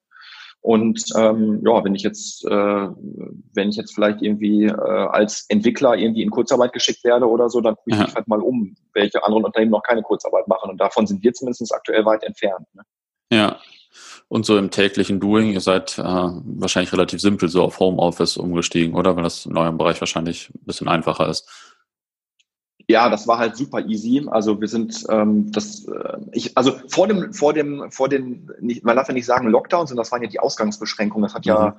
Und ähm, ja, wenn ich jetzt, äh, wenn ich jetzt vielleicht irgendwie äh, als Entwickler irgendwie in Kurzarbeit geschickt werde oder so, dann gucke ich mich halt mal um, welche anderen Unternehmen noch keine Kurzarbeit machen. Und davon sind wir zumindest aktuell weit entfernt. Ne?
Ja. Und so im täglichen Doing, ihr seid äh, wahrscheinlich relativ simpel so auf Homeoffice umgestiegen, oder? Weil das in eurem Bereich wahrscheinlich ein bisschen einfacher ist
ja, das war halt super easy. Also wir sind ähm, das, äh, ich, also vor dem, vor dem, vor den, nicht, man darf ja nicht sagen Lockdown, sondern das waren ja die Ausgangsbeschränkungen. Das hat mhm. ja,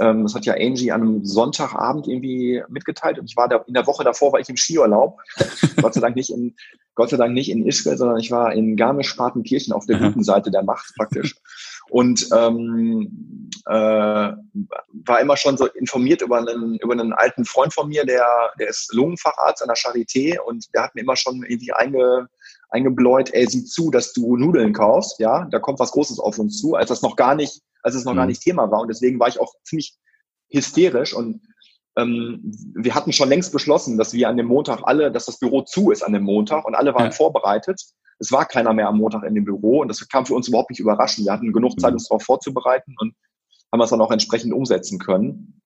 ähm, das hat ja Angie an einem Sonntagabend irgendwie mitgeteilt und ich war da in der Woche davor war ich im Skiurlaub. [laughs] Gott sei Dank nicht in, Gott sei Dank nicht in Ischgl, sondern ich war in Garmisch-Partenkirchen auf der guten Seite der Macht praktisch [laughs] und ähm, äh, war immer schon so informiert über einen, über einen alten Freund von mir, der, der ist Lungenfacharzt an der Charité und der hat mir immer schon irgendwie einge, eingebläut, ey, sieh zu, dass du Nudeln kaufst, ja, da kommt was Großes auf uns zu, als das noch gar nicht, als es noch mhm. gar nicht Thema war und deswegen war ich auch ziemlich hysterisch und ähm, wir hatten schon längst beschlossen, dass wir an dem Montag alle, dass das Büro zu ist an dem Montag und alle waren ja. vorbereitet es war keiner mehr am Montag in dem Büro und das kam für uns überhaupt nicht überraschend. Wir hatten genug Zeit, mhm. uns darauf vorzubereiten und haben es dann auch entsprechend umsetzen können.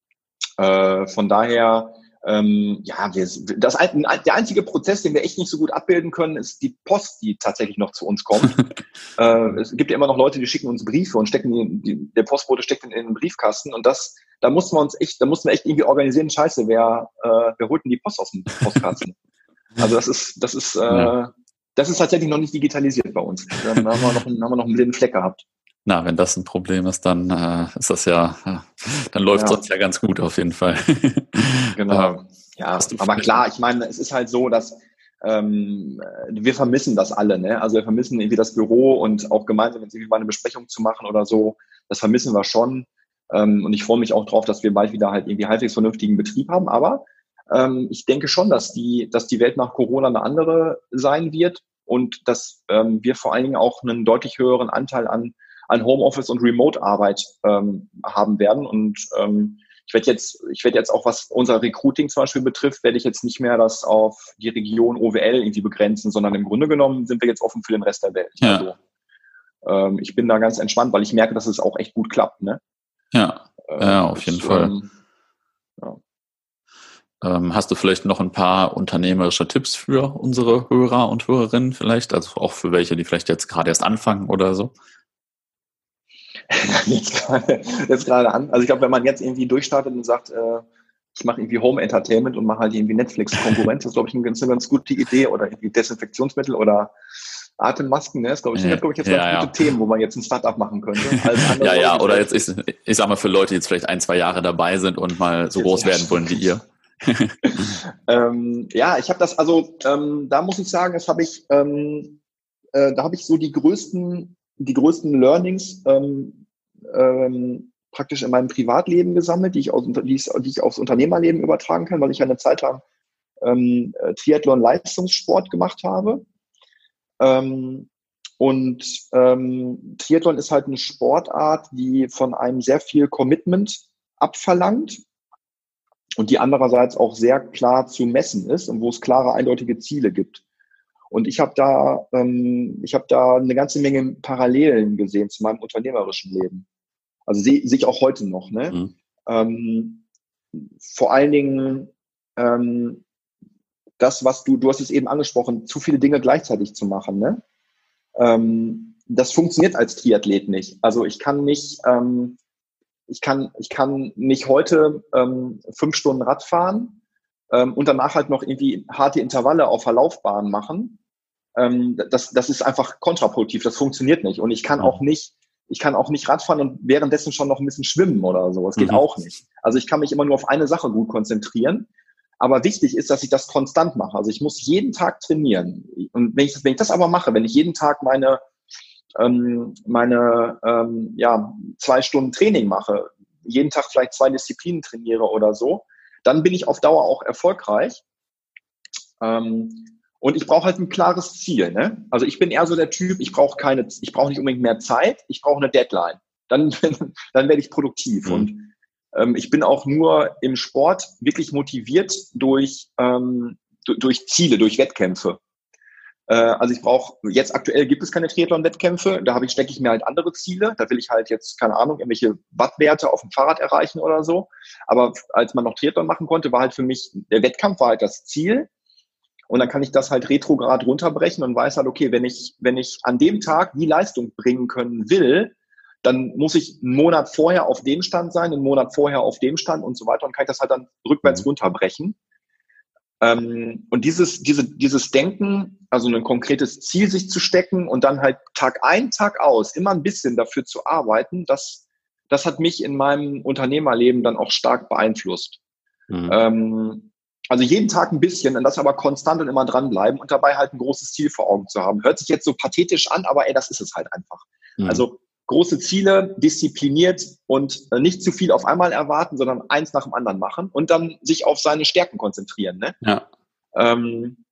Äh, von daher, ähm, ja, wir, das, der einzige Prozess, den wir echt nicht so gut abbilden können, ist die Post, die tatsächlich noch zu uns kommt. [laughs] äh, es gibt ja immer noch Leute, die schicken uns Briefe und stecken die, die, der Postbote steckt in, in den Briefkasten und das, da mussten wir uns echt, da mussten wir echt irgendwie organisieren, scheiße, wer, äh, wer holt denn die Post aus dem Postkasten? [laughs] also das ist, das ist, äh, ja. Das ist tatsächlich noch nicht digitalisiert bei uns. Dann haben wir noch, einen, haben wir noch einen blinden Fleck gehabt.
Na, wenn das ein Problem ist, dann äh, ist das ja, dann läuft es ja. ja ganz gut auf jeden Fall. [laughs]
genau. ja, aber klar, ich meine, es ist halt so, dass ähm, wir vermissen das alle, ne? Also wir vermissen irgendwie das Büro und auch gemeinsam jetzt irgendwie mal eine Besprechung zu machen oder so, das vermissen wir schon. Ähm, und ich freue mich auch drauf, dass wir bald wieder halt irgendwie halbwegs vernünftigen Betrieb haben. Aber ähm, ich denke schon, dass die, dass die Welt nach Corona eine andere sein wird und dass ähm, wir vor allen Dingen auch einen deutlich höheren Anteil an, an Homeoffice und Remote-Arbeit ähm, haben werden. Und ähm, ich werde jetzt, ich werde jetzt auch, was unser Recruiting zum Beispiel betrifft, werde ich jetzt nicht mehr das auf die Region OWL irgendwie begrenzen, sondern im Grunde genommen sind wir jetzt offen für den Rest der Welt. Ja. Also, ähm, ich bin da ganz entspannt, weil ich merke, dass es auch echt gut klappt. Ne?
Ja, ähm, ja auf jeden das, Fall. Ähm, ja. Ähm, hast du vielleicht noch ein paar unternehmerische Tipps für unsere Hörer und Hörerinnen vielleicht? Also auch für welche, die vielleicht jetzt gerade erst anfangen oder so? [laughs]
jetzt gerade jetzt gerade an. Also ich glaube, wenn man jetzt irgendwie durchstartet und sagt, äh, ich mache irgendwie Home Entertainment und mache halt irgendwie Netflix-Konkurrenz, das ist, glaube ich, eine ganz, eine ganz gute Idee. Oder irgendwie Desinfektionsmittel oder Atemmasken, ne? Das glaube ich, sind, glaube ich, jetzt ja, ganz ja. gute Themen, wo man jetzt ein Startup machen könnte. [laughs]
ja, ja, oder jetzt ist, ich sag mal, für Leute, die jetzt vielleicht ein, zwei Jahre dabei sind und mal so groß werden wollen wie ihr. [laughs]
ähm, ja, ich habe das, also ähm, da muss ich sagen, das habe ich, ähm, äh, da habe ich so die größten, die größten Learnings ähm, ähm, praktisch in meinem Privatleben gesammelt, die ich, aus, die, ich, die ich aufs Unternehmerleben übertragen kann, weil ich eine Zeit lang ähm, äh, Triathlon-Leistungssport gemacht habe. Und Triathlon ist halt eine Sportart, die von einem sehr viel Commitment abverlangt und die andererseits auch sehr klar zu messen ist und wo es klare, eindeutige Ziele gibt. Und ich habe da, ähm, ich habe da eine ganze Menge Parallelen gesehen zu meinem unternehmerischen Leben. Also sehe seh ich auch heute noch. Ne? Mhm. Ähm, vor allen Dingen ähm, das, was du, du hast es eben angesprochen, zu viele Dinge gleichzeitig zu machen. Ne? Ähm, das funktioniert als Triathlet nicht. Also ich kann nicht, ähm, ich kann, ich kann nicht heute ähm, fünf Stunden Rad fahren ähm, und danach halt noch irgendwie harte Intervalle auf der Laufbahn machen. Ähm, das, das ist einfach kontraproduktiv. Das funktioniert nicht. Und ich kann auch nicht, ich kann auch nicht Radfahren und währenddessen schon noch ein bisschen schwimmen oder so. Das geht mhm. auch nicht. Also ich kann mich immer nur auf eine Sache gut konzentrieren. Aber wichtig ist, dass ich das konstant mache. Also ich muss jeden Tag trainieren. Und wenn ich, wenn ich das aber mache, wenn ich jeden Tag meine, ähm, meine ähm, ja, zwei Stunden Training mache, jeden Tag vielleicht zwei Disziplinen trainiere oder so, dann bin ich auf Dauer auch erfolgreich. Ähm, und ich brauche halt ein klares Ziel. Ne? Also ich bin eher so der Typ, ich brauche keine, ich brauche nicht unbedingt mehr Zeit, ich brauche eine Deadline. Dann, [laughs] dann werde ich produktiv. Mhm. Und ähm, ich bin auch nur im Sport wirklich motiviert durch, ähm, durch Ziele, durch Wettkämpfe. Äh, also ich brauche, jetzt aktuell gibt es keine Triathlon-Wettkämpfe, da habe ich, stecke ich mir halt andere Ziele. Da will ich halt jetzt, keine Ahnung, irgendwelche Wattwerte auf dem Fahrrad erreichen oder so. Aber als man noch Triathlon machen konnte, war halt für mich, der Wettkampf war halt das Ziel. Und dann kann ich das halt retrograd runterbrechen und weiß halt, okay, wenn ich, wenn ich an dem Tag die Leistung bringen können will, dann muss ich einen Monat vorher auf dem Stand sein, einen Monat vorher auf dem Stand und so weiter und kann ich das halt dann rückwärts mhm. runterbrechen. Ähm, und dieses, diese, dieses Denken, also ein konkretes Ziel sich zu stecken und dann halt Tag ein, Tag aus immer ein bisschen dafür zu arbeiten, das, das hat mich in meinem Unternehmerleben dann auch stark beeinflusst. Mhm. Ähm, also jeden Tag ein bisschen und das aber konstant und immer dranbleiben und dabei halt ein großes Ziel vor Augen zu haben. Hört sich jetzt so pathetisch an, aber ey, das ist es halt einfach. Mhm. Also große Ziele, diszipliniert und äh, nicht zu viel auf einmal erwarten, sondern eins nach dem anderen machen und dann sich auf seine Stärken konzentrieren. Ne? Ja. Ähm,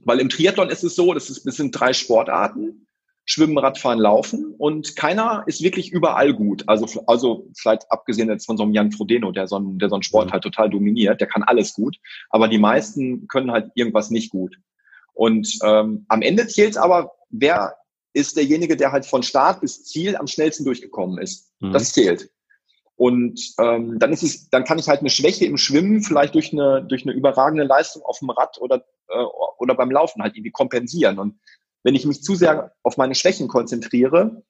weil im Triathlon ist es so, das, ist, das sind drei Sportarten. Schwimmen, Radfahren, Laufen und keiner ist wirklich überall gut. Also, also vielleicht abgesehen jetzt von so einem Jan Frodeno, der so einen, der so einen Sport halt total dominiert, der kann alles gut, aber die meisten können halt irgendwas nicht gut. Und ähm, am Ende zählt aber, wer ist derjenige, der halt von Start bis Ziel am schnellsten durchgekommen ist. Mhm. Das zählt. Und ähm, dann ist es, dann kann ich halt eine Schwäche im Schwimmen vielleicht durch eine durch eine überragende Leistung auf dem Rad oder äh, oder beim Laufen halt irgendwie kompensieren. Und wenn ich mich zu sehr auf meine Schwächen konzentriere,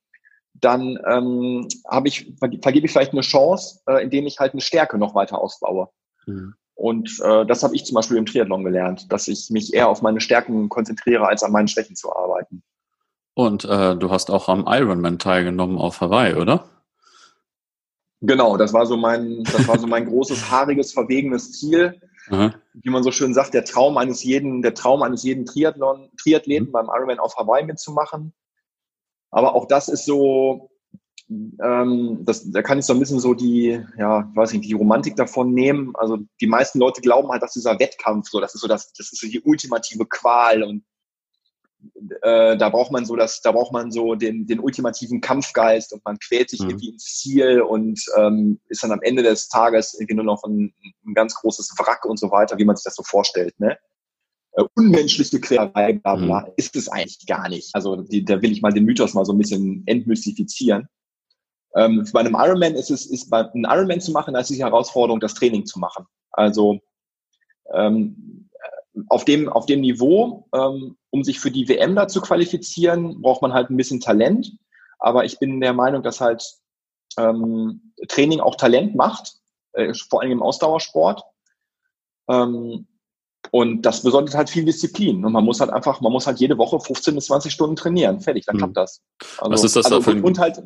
dann ähm, habe ich vergebe ich vielleicht eine Chance, äh, indem ich halt eine Stärke noch weiter ausbaue. Mhm. Und äh, das habe ich zum Beispiel im Triathlon gelernt, dass ich mich eher auf meine Stärken konzentriere, als an meinen Schwächen zu arbeiten.
Und äh, du hast auch am Ironman teilgenommen auf Hawaii, oder?
Genau, das war so mein, das war so mein großes, [laughs] haariges, verwegenes Ziel. Aha. Wie man so schön sagt, der Traum eines jeden, der Traum eines jeden Triathlon, Triathleten mhm. beim Ironman auf Hawaii mitzumachen. Aber auch das ist so, ähm, das, da kann ich so ein bisschen so die, ja, weiß nicht, die Romantik davon nehmen. Also die meisten Leute glauben halt, dass dieser Wettkampf so, das ist so das, das ist so die ultimative Qual und äh, da braucht man so das, da braucht man so den, den ultimativen Kampfgeist und man quält sich mhm. irgendwie ins Ziel und ähm, ist dann am Ende des Tages irgendwie nur noch ein, ein ganz großes Wrack und so weiter, wie man sich das so vorstellt, ne? Äh, unmenschliche Quälerei, bla bla, mhm. ist es eigentlich gar nicht. Also die, da will ich mal den Mythos mal so ein bisschen entmystifizieren. Ähm, bei einem Ironman ist es, ist bei einem Ironman zu machen, als die Herausforderung, das Training zu machen. Also ähm, auf dem, auf dem Niveau, ähm, um sich für die WM da zu qualifizieren, braucht man halt ein bisschen Talent. Aber ich bin der Meinung, dass halt ähm, Training auch Talent macht, äh, vor allem im Ausdauersport. Ähm, und das bedeutet halt viel Disziplin. Und man muss halt einfach, man muss halt jede Woche 15 bis 20 Stunden trainieren. Fertig, dann klappt das.
Also, Was ist das also, da für ein...
Und halt,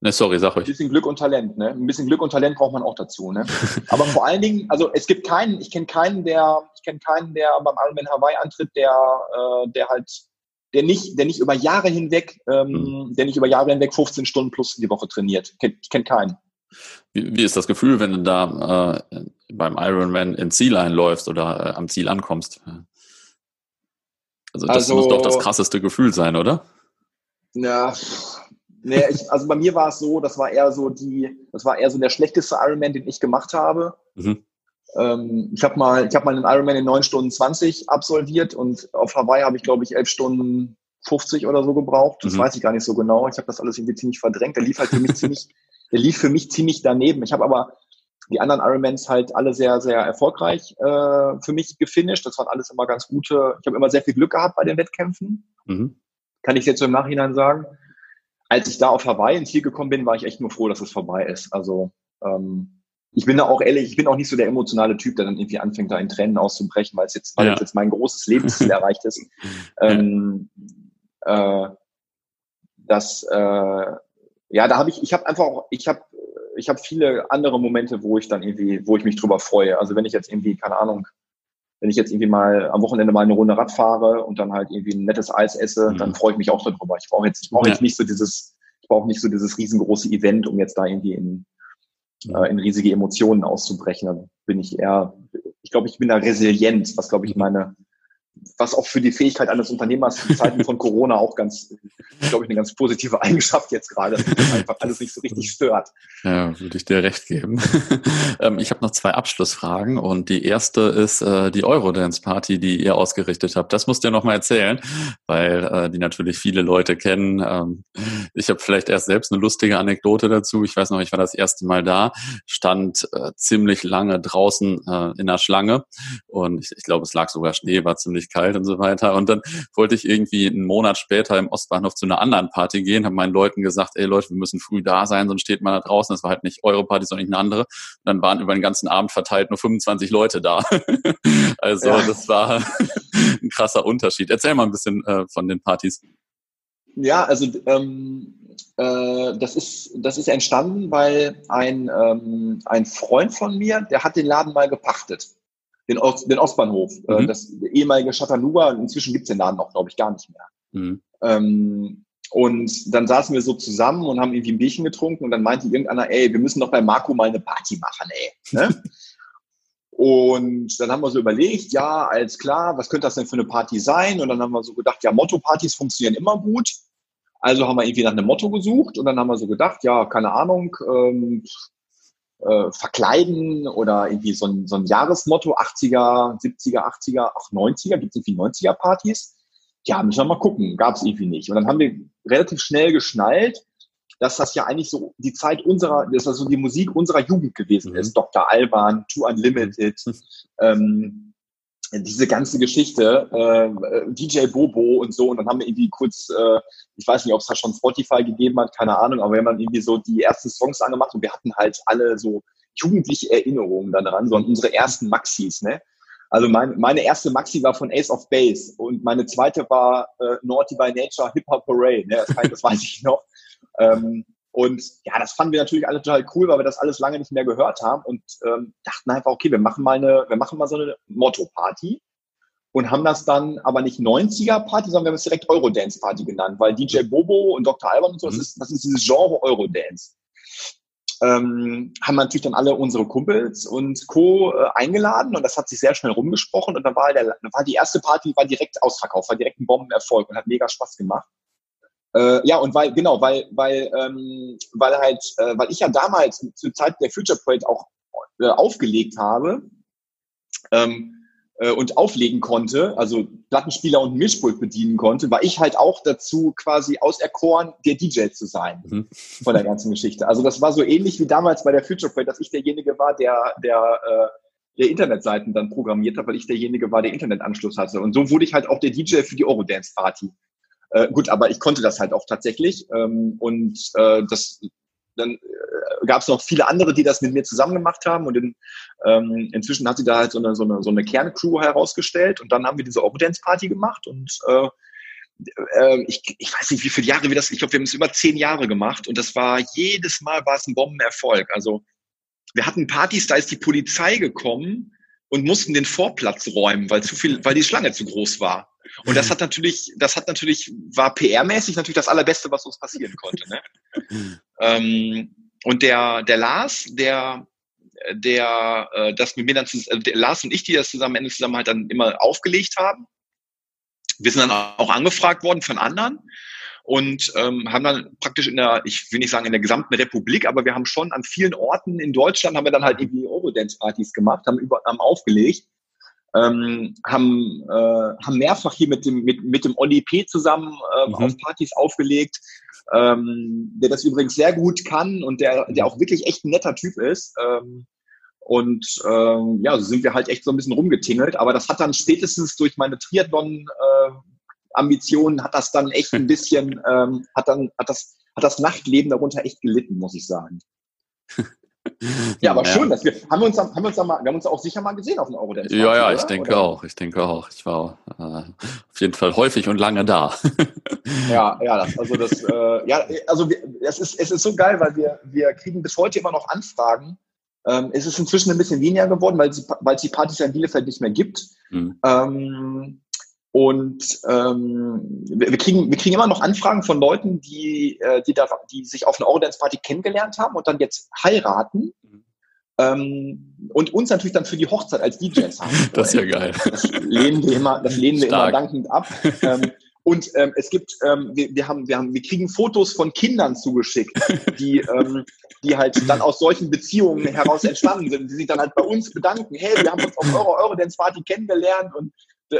Ne, sorry, sag
ruhig. Ein bisschen Glück und Talent, ne? Ein bisschen Glück und Talent braucht man auch dazu, ne? Aber vor allen Dingen, also es gibt keinen, ich kenne keinen, der, ich kenne keinen, der beim Ironman Hawaii antritt, der, äh, der halt, der nicht, der nicht über Jahre hinweg, ähm, mhm. der nicht über Jahre hinweg 15 Stunden plus die Woche trainiert. Ich kenne kenn keinen.
Wie, wie ist das Gefühl, wenn du da äh, beim Ironman ins Ziel einläufst oder äh, am Ziel ankommst? Also das also, muss doch das krasseste Gefühl sein, oder?
Ja, Nee, ich, also bei mir war es so, das war eher so die, das war eher so der schlechteste Ironman, den ich gemacht habe. Mhm. Ähm, ich habe mal, ich habe mal einen Ironman in 9 Stunden 20 absolviert und auf Hawaii habe ich, glaube ich, 11 Stunden 50 oder so gebraucht. Das mhm. weiß ich gar nicht so genau. Ich habe das alles irgendwie ziemlich verdrängt. Der lief halt für mich ziemlich, [laughs] der lief für mich ziemlich daneben. Ich habe aber die anderen Ironmans halt alle sehr, sehr erfolgreich äh, für mich gefinisht. Das waren alles immer ganz gute. Ich habe immer sehr viel Glück gehabt bei den Wettkämpfen. Mhm. Kann ich jetzt so im Nachhinein sagen als ich da auf Hawaii ins Ziel gekommen bin, war ich echt nur froh, dass es vorbei ist. Also ähm, ich bin da auch ehrlich, ich bin auch nicht so der emotionale Typ, der dann irgendwie anfängt, da in Tränen auszubrechen, weil es jetzt, weil ja. jetzt mein großes Lebensziel [laughs] erreicht ist. Ähm, äh, das, äh, ja, da habe ich, ich habe einfach auch, ich habe, ich habe viele andere Momente, wo ich dann irgendwie, wo ich mich drüber freue. Also wenn ich jetzt irgendwie, keine Ahnung, wenn ich jetzt irgendwie mal am Wochenende mal eine Runde Rad fahre und dann halt irgendwie ein nettes Eis esse, mhm. dann freue ich mich auch darüber. Ich brauche jetzt, ich brauche ja. jetzt nicht so dieses, ich brauche nicht so dieses riesengroße Event, um jetzt da irgendwie in, mhm. äh, in riesige Emotionen auszubrechen. Da bin ich eher, ich glaube, ich bin da resilient, was glaube ich mhm. meine, was auch für die Fähigkeit eines Unternehmers in Zeiten von Corona auch ganz, glaube ich, eine ganz positive Eigenschaft jetzt gerade, einfach alles nicht so richtig stört.
Ja, würde ich dir recht geben. [laughs] Ähm, ich habe noch zwei Abschlussfragen und die erste ist äh, die Eurodance-Party, die ihr ausgerichtet habt. Das musst du ja noch mal erzählen, weil äh, die natürlich viele Leute kennen. Ähm, ich habe vielleicht erst selbst eine lustige Anekdote dazu. Ich weiß noch, ich war das erste Mal da, stand äh, ziemlich lange draußen in der Schlange und ich, ich glaube, es lag sogar Schnee, war ziemlich kalt und so weiter. Und dann wollte ich irgendwie einen Monat später im Ostbahnhof zu einer anderen Party gehen, habe meinen Leuten gesagt, ey Leute, wir müssen früh da sein, sonst steht man da draußen. Das war halt nicht eure Party, sondern eine andere. Und dann waren über den ganzen Abend verteilt nur 25 Leute da. [laughs] also ja. das war [laughs] ein krasser Unterschied. Erzähl mal ein bisschen äh, von den Partys.
Ja, also ähm, äh, das, ist, das ist entstanden, weil ein, ähm, ein Freund von mir, der hat den Laden mal gepachtet den, Ost, den Ostbahnhof, äh, mhm. das ehemalige Chattanooga. Inzwischen gibt's den Laden auch, glaube ich, gar nicht mehr. Mhm. Ähm, und dann saßen wir so zusammen und haben irgendwie ein Bierchen getrunken und dann meinte irgendeiner, ey, wir müssen doch bei Marco mal eine Party machen, ey. Ne? [laughs] und dann haben wir so überlegt, ja, alles klar, was könnte das denn für eine Party sein? Und dann haben wir so gedacht, ja, Motto-Partys funktionieren immer gut. Also haben wir irgendwie nach einem Motto gesucht und dann haben wir so gedacht, ja, keine Ahnung, ähm, äh, verkleiden oder irgendwie so ein, so ein Jahresmotto, 80er, 70er, 80er, auch 90er, gibt es irgendwie 90er-Partys? Ja, müssen wir mal gucken, gab es irgendwie nicht. Und dann haben wir relativ schnell geschnallt, dass das ja eigentlich so die Zeit unserer, dass das so die Musik unserer Jugend gewesen ist. Mhm. Dr. Alban, Too Unlimited, mhm. [laughs] ähm, diese ganze Geschichte, äh, DJ Bobo und so, und dann haben wir irgendwie kurz, äh, ich weiß nicht, ob es da schon Spotify gegeben hat, keine Ahnung, aber wir haben dann irgendwie so die ersten Songs angemacht und wir hatten halt alle so jugendliche Erinnerungen daran, so an unsere ersten Maxis, ne? Also mein, meine erste Maxi war von Ace of Base und meine zweite war äh, Naughty by Nature Hip Hop Parade, ne? das, das weiß ich noch. Ähm, und ja, das fanden wir natürlich alle total cool, weil wir das alles lange nicht mehr gehört haben und ähm, dachten einfach, okay, wir machen mal eine, wir machen mal so eine Motto-Party und haben das dann aber nicht 90er-Party, sondern wir haben es direkt Eurodance-Party genannt, weil DJ Bobo und Dr. Alban und so, mhm. das, ist, das ist dieses Genre Eurodance. ähm, haben natürlich dann alle unsere Kumpels und Co. Äh, eingeladen und das hat sich sehr schnell rumgesprochen und dann war, der, war die erste Party war direkt ausverkauft, war direkt ein Bombenerfolg und hat mega Spaß gemacht. Äh, ja, und weil, genau, weil, weil, ähm, weil halt, äh, weil ich ja damals zur Zeit der Future Parade auch äh, aufgelegt habe, ähm, äh, und auflegen konnte, also Plattenspieler und Mischpult bedienen konnte, war ich halt auch dazu quasi auserkoren, der DJ zu sein mhm. von der ganzen Geschichte. Also das war so ähnlich wie damals bei der Future Parade, dass ich derjenige war, der, der, äh, der Internetseiten dann programmiert hat, weil ich derjenige war, der Internetanschluss hatte. Und so wurde ich halt auch der DJ für die Eurodance Party. Äh, gut, aber ich konnte das halt auch tatsächlich. Ähm, und äh, das dann äh, gab es noch viele andere, die das mit mir zusammen gemacht haben und in, ähm, inzwischen hat sie da halt so eine, so eine, so eine Kerncrew herausgestellt und dann haben wir diese Overdance Party gemacht und äh, äh, ich, ich weiß nicht, wie viele Jahre wir das, ich glaube, wir haben es über zehn Jahre gemacht und das war jedes Mal war es ein Bombenerfolg. Also wir hatten Partys, da ist die Polizei gekommen und mussten den Vorplatz räumen, weil zu viel, weil die Schlange zu groß war. Und das hat natürlich, das hat natürlich, war PR-mäßig natürlich das Allerbeste, was uns passieren konnte. Ne? [laughs] ähm, und der, der Lars, der, der äh, das mit mir dann zusammen, der Lars und ich, die das zusammen Ende zusammen halt dann immer aufgelegt haben. Wir sind dann auch angefragt worden von anderen und ähm, haben dann praktisch in der, ich will nicht sagen in der gesamten Republik, aber wir haben schon an vielen Orten in Deutschland haben wir dann halt irgendwie Eurodance-Partys gemacht, haben über, haben aufgelegt ähm, haben, äh, haben mehrfach hier mit dem, mit, mit dem Olli P. zusammen ähm, mhm. auf Partys aufgelegt, ähm, der das übrigens sehr gut kann und der, der auch wirklich echt ein netter Typ ist. Ähm, und ähm, ja, so sind wir halt echt so ein bisschen rumgetingelt. Aber das hat dann spätestens durch meine Triathlon-Ambitionen, äh, hat das dann echt ein bisschen, [laughs] ähm, hat dann, hat das, hat das Nachtleben darunter echt gelitten, muss ich sagen. [laughs] Ja, aber ja. schön, dass wir haben wir uns haben wir uns, mal, wir haben uns auch sicher mal gesehen auf dem Eurodance.
Ja, ja, ich denke oder? auch, ich denke auch. Ich war äh, auf jeden Fall häufig und lange da. [laughs]
ja, ja, das, also das, äh, ja, also wir, es ist es ist so geil, weil wir wir kriegen bis heute immer noch Anfragen. Ähm, es ist inzwischen ein bisschen weniger geworden, weil es weil es die Partys ja in Bielefeld nicht mehr gibt. Mhm. Ähm, und ähm, wir, kriegen, wir kriegen immer noch Anfragen von Leuten, die, äh, die, da, die sich auf einer Eurodance-Party kennengelernt haben und dann jetzt heiraten. Mhm. Ähm, und uns natürlich dann für die Hochzeit als DJs haben. [laughs]
Das ist ja geil.
Das lehnen wir immer, das lehnen wir immer dankend ab. Ähm, und ähm, es gibt, ähm, wir, wir, haben, wir haben, wir kriegen Fotos von Kindern zugeschickt, die, ähm, die halt dann aus solchen Beziehungen heraus entstanden sind, die sich dann halt bei uns bedanken. Hey, wir haben uns auf eurer Eurodance Party kennengelernt und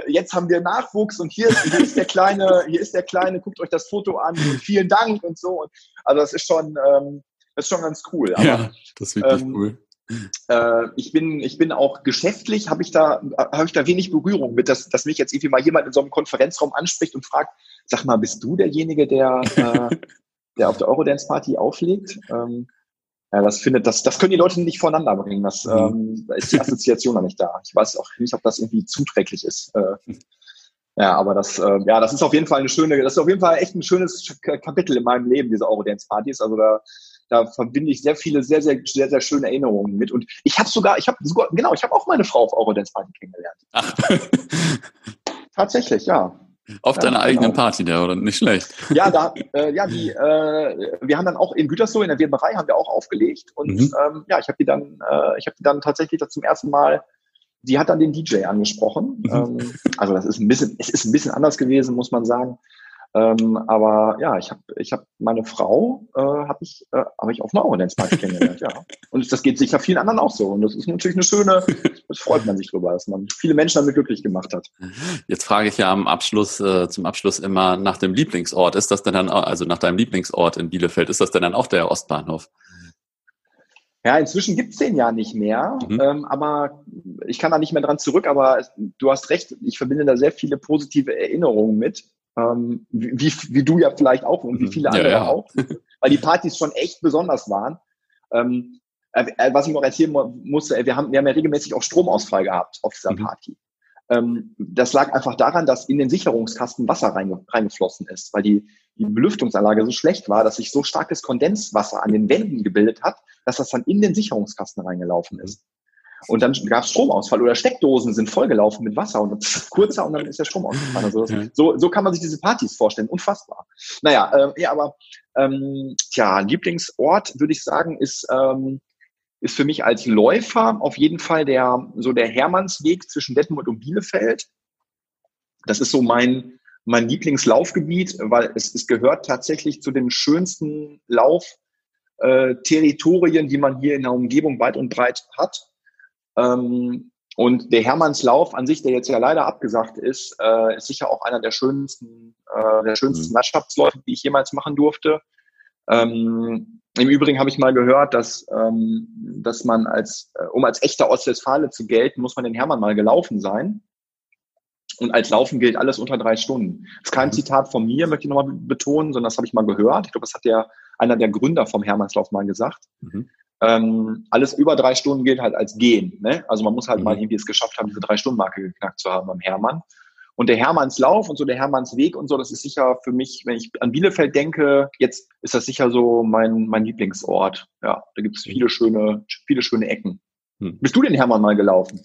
jetzt haben wir Nachwuchs und hier, hier ist der kleine, hier ist der kleine, guckt euch das Foto an und vielen Dank und so. Also das ist schon, ähm, das ist schon ganz cool.
Aber, ja, das ist wirklich ähm, cool.
Äh, ich bin, ich bin auch geschäftlich, habe ich da, habe ich da wenig Berührung mit, dass, dass mich jetzt irgendwie mal jemand in so einem Konferenzraum anspricht und fragt, sag mal, bist du derjenige, der, äh, [laughs] der auf der Eurodance Party auflegt? Ähm, ja, das findet, das, das können die Leute nicht voneinander bringen. Das, mhm. ähm, da ist die Assoziation noch nicht da. Ich weiß auch nicht, ob das irgendwie zuträglich ist. Äh, ja, aber das, äh, ja, das ist auf jeden Fall eine schöne, das ist auf jeden Fall echt ein schönes Kapitel in meinem Leben, diese Eurodance-Partys. Also da, da verbinde ich sehr viele, sehr, sehr, sehr, sehr schöne Erinnerungen mit. Und ich habe sogar, ich habe sogar, genau, ich habe auch meine Frau auf Eurodance-Party kennengelernt. Ach. [laughs] Tatsächlich, ja.
Auf ja, deiner eigenen genau. Party, der, oder? Nicht schlecht.
Ja, da, äh, ja, die, äh, wir haben dann auch in Gütersloh in der Weberei haben wir auch aufgelegt und mhm. ähm, ja, ich habe die dann, äh, ich habe die dann tatsächlich das zum ersten Mal. Die hat dann den DJ angesprochen. Mhm. Ähm, also das ist ein bisschen, es ist ein bisschen anders gewesen, muss man sagen. Ähm, aber ja, ich habe ich hab meine Frau äh, habe ich, äh, hab ich auf einer Eurodance-Party kennengelernt, ja. Und das geht sicher vielen anderen auch so. Und das ist natürlich eine schöne, das freut man sich drüber, dass man viele Menschen damit glücklich gemacht hat.
Jetzt frage ich ja am Abschluss, äh, zum Abschluss immer nach dem Lieblingsort. Ist das denn dann, also nach deinem Lieblingsort in Bielefeld, ist das denn dann auch der Ostbahnhof?
Ja, inzwischen gibt's den ja nicht mehr, mhm. ähm, aber ich kann da nicht mehr dran zurück, aber du hast recht, ich verbinde da sehr viele positive Erinnerungen mit ähm, wie, wie du ja vielleicht auch und wie mhm. viele andere ja, ja. auch, weil die Partys schon echt besonders waren. Ähm, äh, äh was ich noch erzählen musste, äh, wir haben, wir haben ja regelmäßig auch Stromausfall gehabt auf dieser mhm. Party. Ähm, das lag einfach daran, dass in den Sicherungskasten Wasser reinge reingeflossen ist, weil die, die Belüftungsanlage so schlecht war, dass sich so starkes Kondenswasser an den Wänden gebildet hat, dass das dann in den Sicherungskasten reingelaufen ist. Und dann gab es Stromausfall oder Steckdosen sind vollgelaufen mit Wasser und kurzer und dann ist der Strom ausgefallen. Also so, so kann man sich diese Partys vorstellen. Unfassbar. Naja, ähm, ja, aber ähm, tja, Lieblingsort würde ich sagen ist ähm, ist für mich als Läufer auf jeden Fall der so der Hermannsweg zwischen Detmold und Bielefeld. Das ist so mein mein Lieblingslaufgebiet, weil es, es gehört tatsächlich zu den schönsten Laufterritorien, äh, die man hier in der Umgebung weit und breit hat. Ähm, und der Hermannslauf an sich, der jetzt ja leider abgesagt ist, äh, ist sicher auch einer der schönsten, äh, der schönsten mhm. Landschaftsläufe, die ich jemals machen durfte. Ähm, Im Übrigen habe ich mal gehört, dass, ähm, dass man als, äh, um als echter Ostwestfale zu gelten, muss man den Hermann mal gelaufen sein. Und als Laufen gilt alles unter drei Stunden. Das ist kein mhm. Zitat von mir, möchte ich nochmal betonen, sondern das habe ich mal gehört. Ich glaube, das hat der, einer der Gründer vom Hermannslauf mal gesagt. Mhm. Ähm, alles über drei Stunden gilt halt als Gehen. Ne? Also man muss halt mhm. mal irgendwie es geschafft haben, diese Drei-Stunden-Marke geknackt zu haben beim Hermann. Und der Hermannslauf und so der Hermannsweg und so, das ist sicher für mich, wenn ich an Bielefeld denke, jetzt ist das sicher so mein, mein Lieblingsort. Ja, da gibt es mhm. viele schöne, viele schöne Ecken. Hm. Bist du den Hermann mal gelaufen?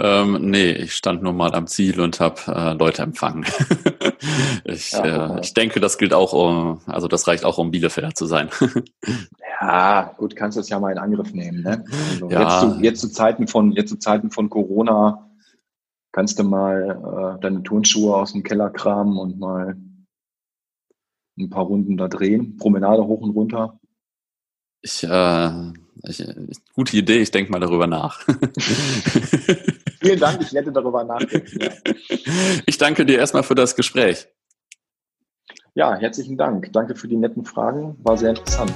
Ähm, nee, ich stand nur mal am Ziel und habe äh, Leute empfangen. [laughs] ich, ja, äh, ich denke, das gilt auch, um, also das reicht auch, um Bielefelder zu sein. [laughs]
ja, gut, kannst du es ja mal in Angriff nehmen. Ne? Also ja. jetzt, zu, jetzt, zu Zeiten von, jetzt zu Zeiten von Corona kannst du mal äh, deine Turnschuhe aus dem Keller kramen und mal ein paar Runden da drehen, Promenade hoch und runter.
Ich, äh, ich, gute Idee, ich denke mal darüber nach. [laughs]
Vielen Dank, ich werde darüber nachdenken. Ja.
Ich danke dir erstmal für das Gespräch.
Ja, herzlichen Dank. Danke für die netten Fragen. War sehr interessant.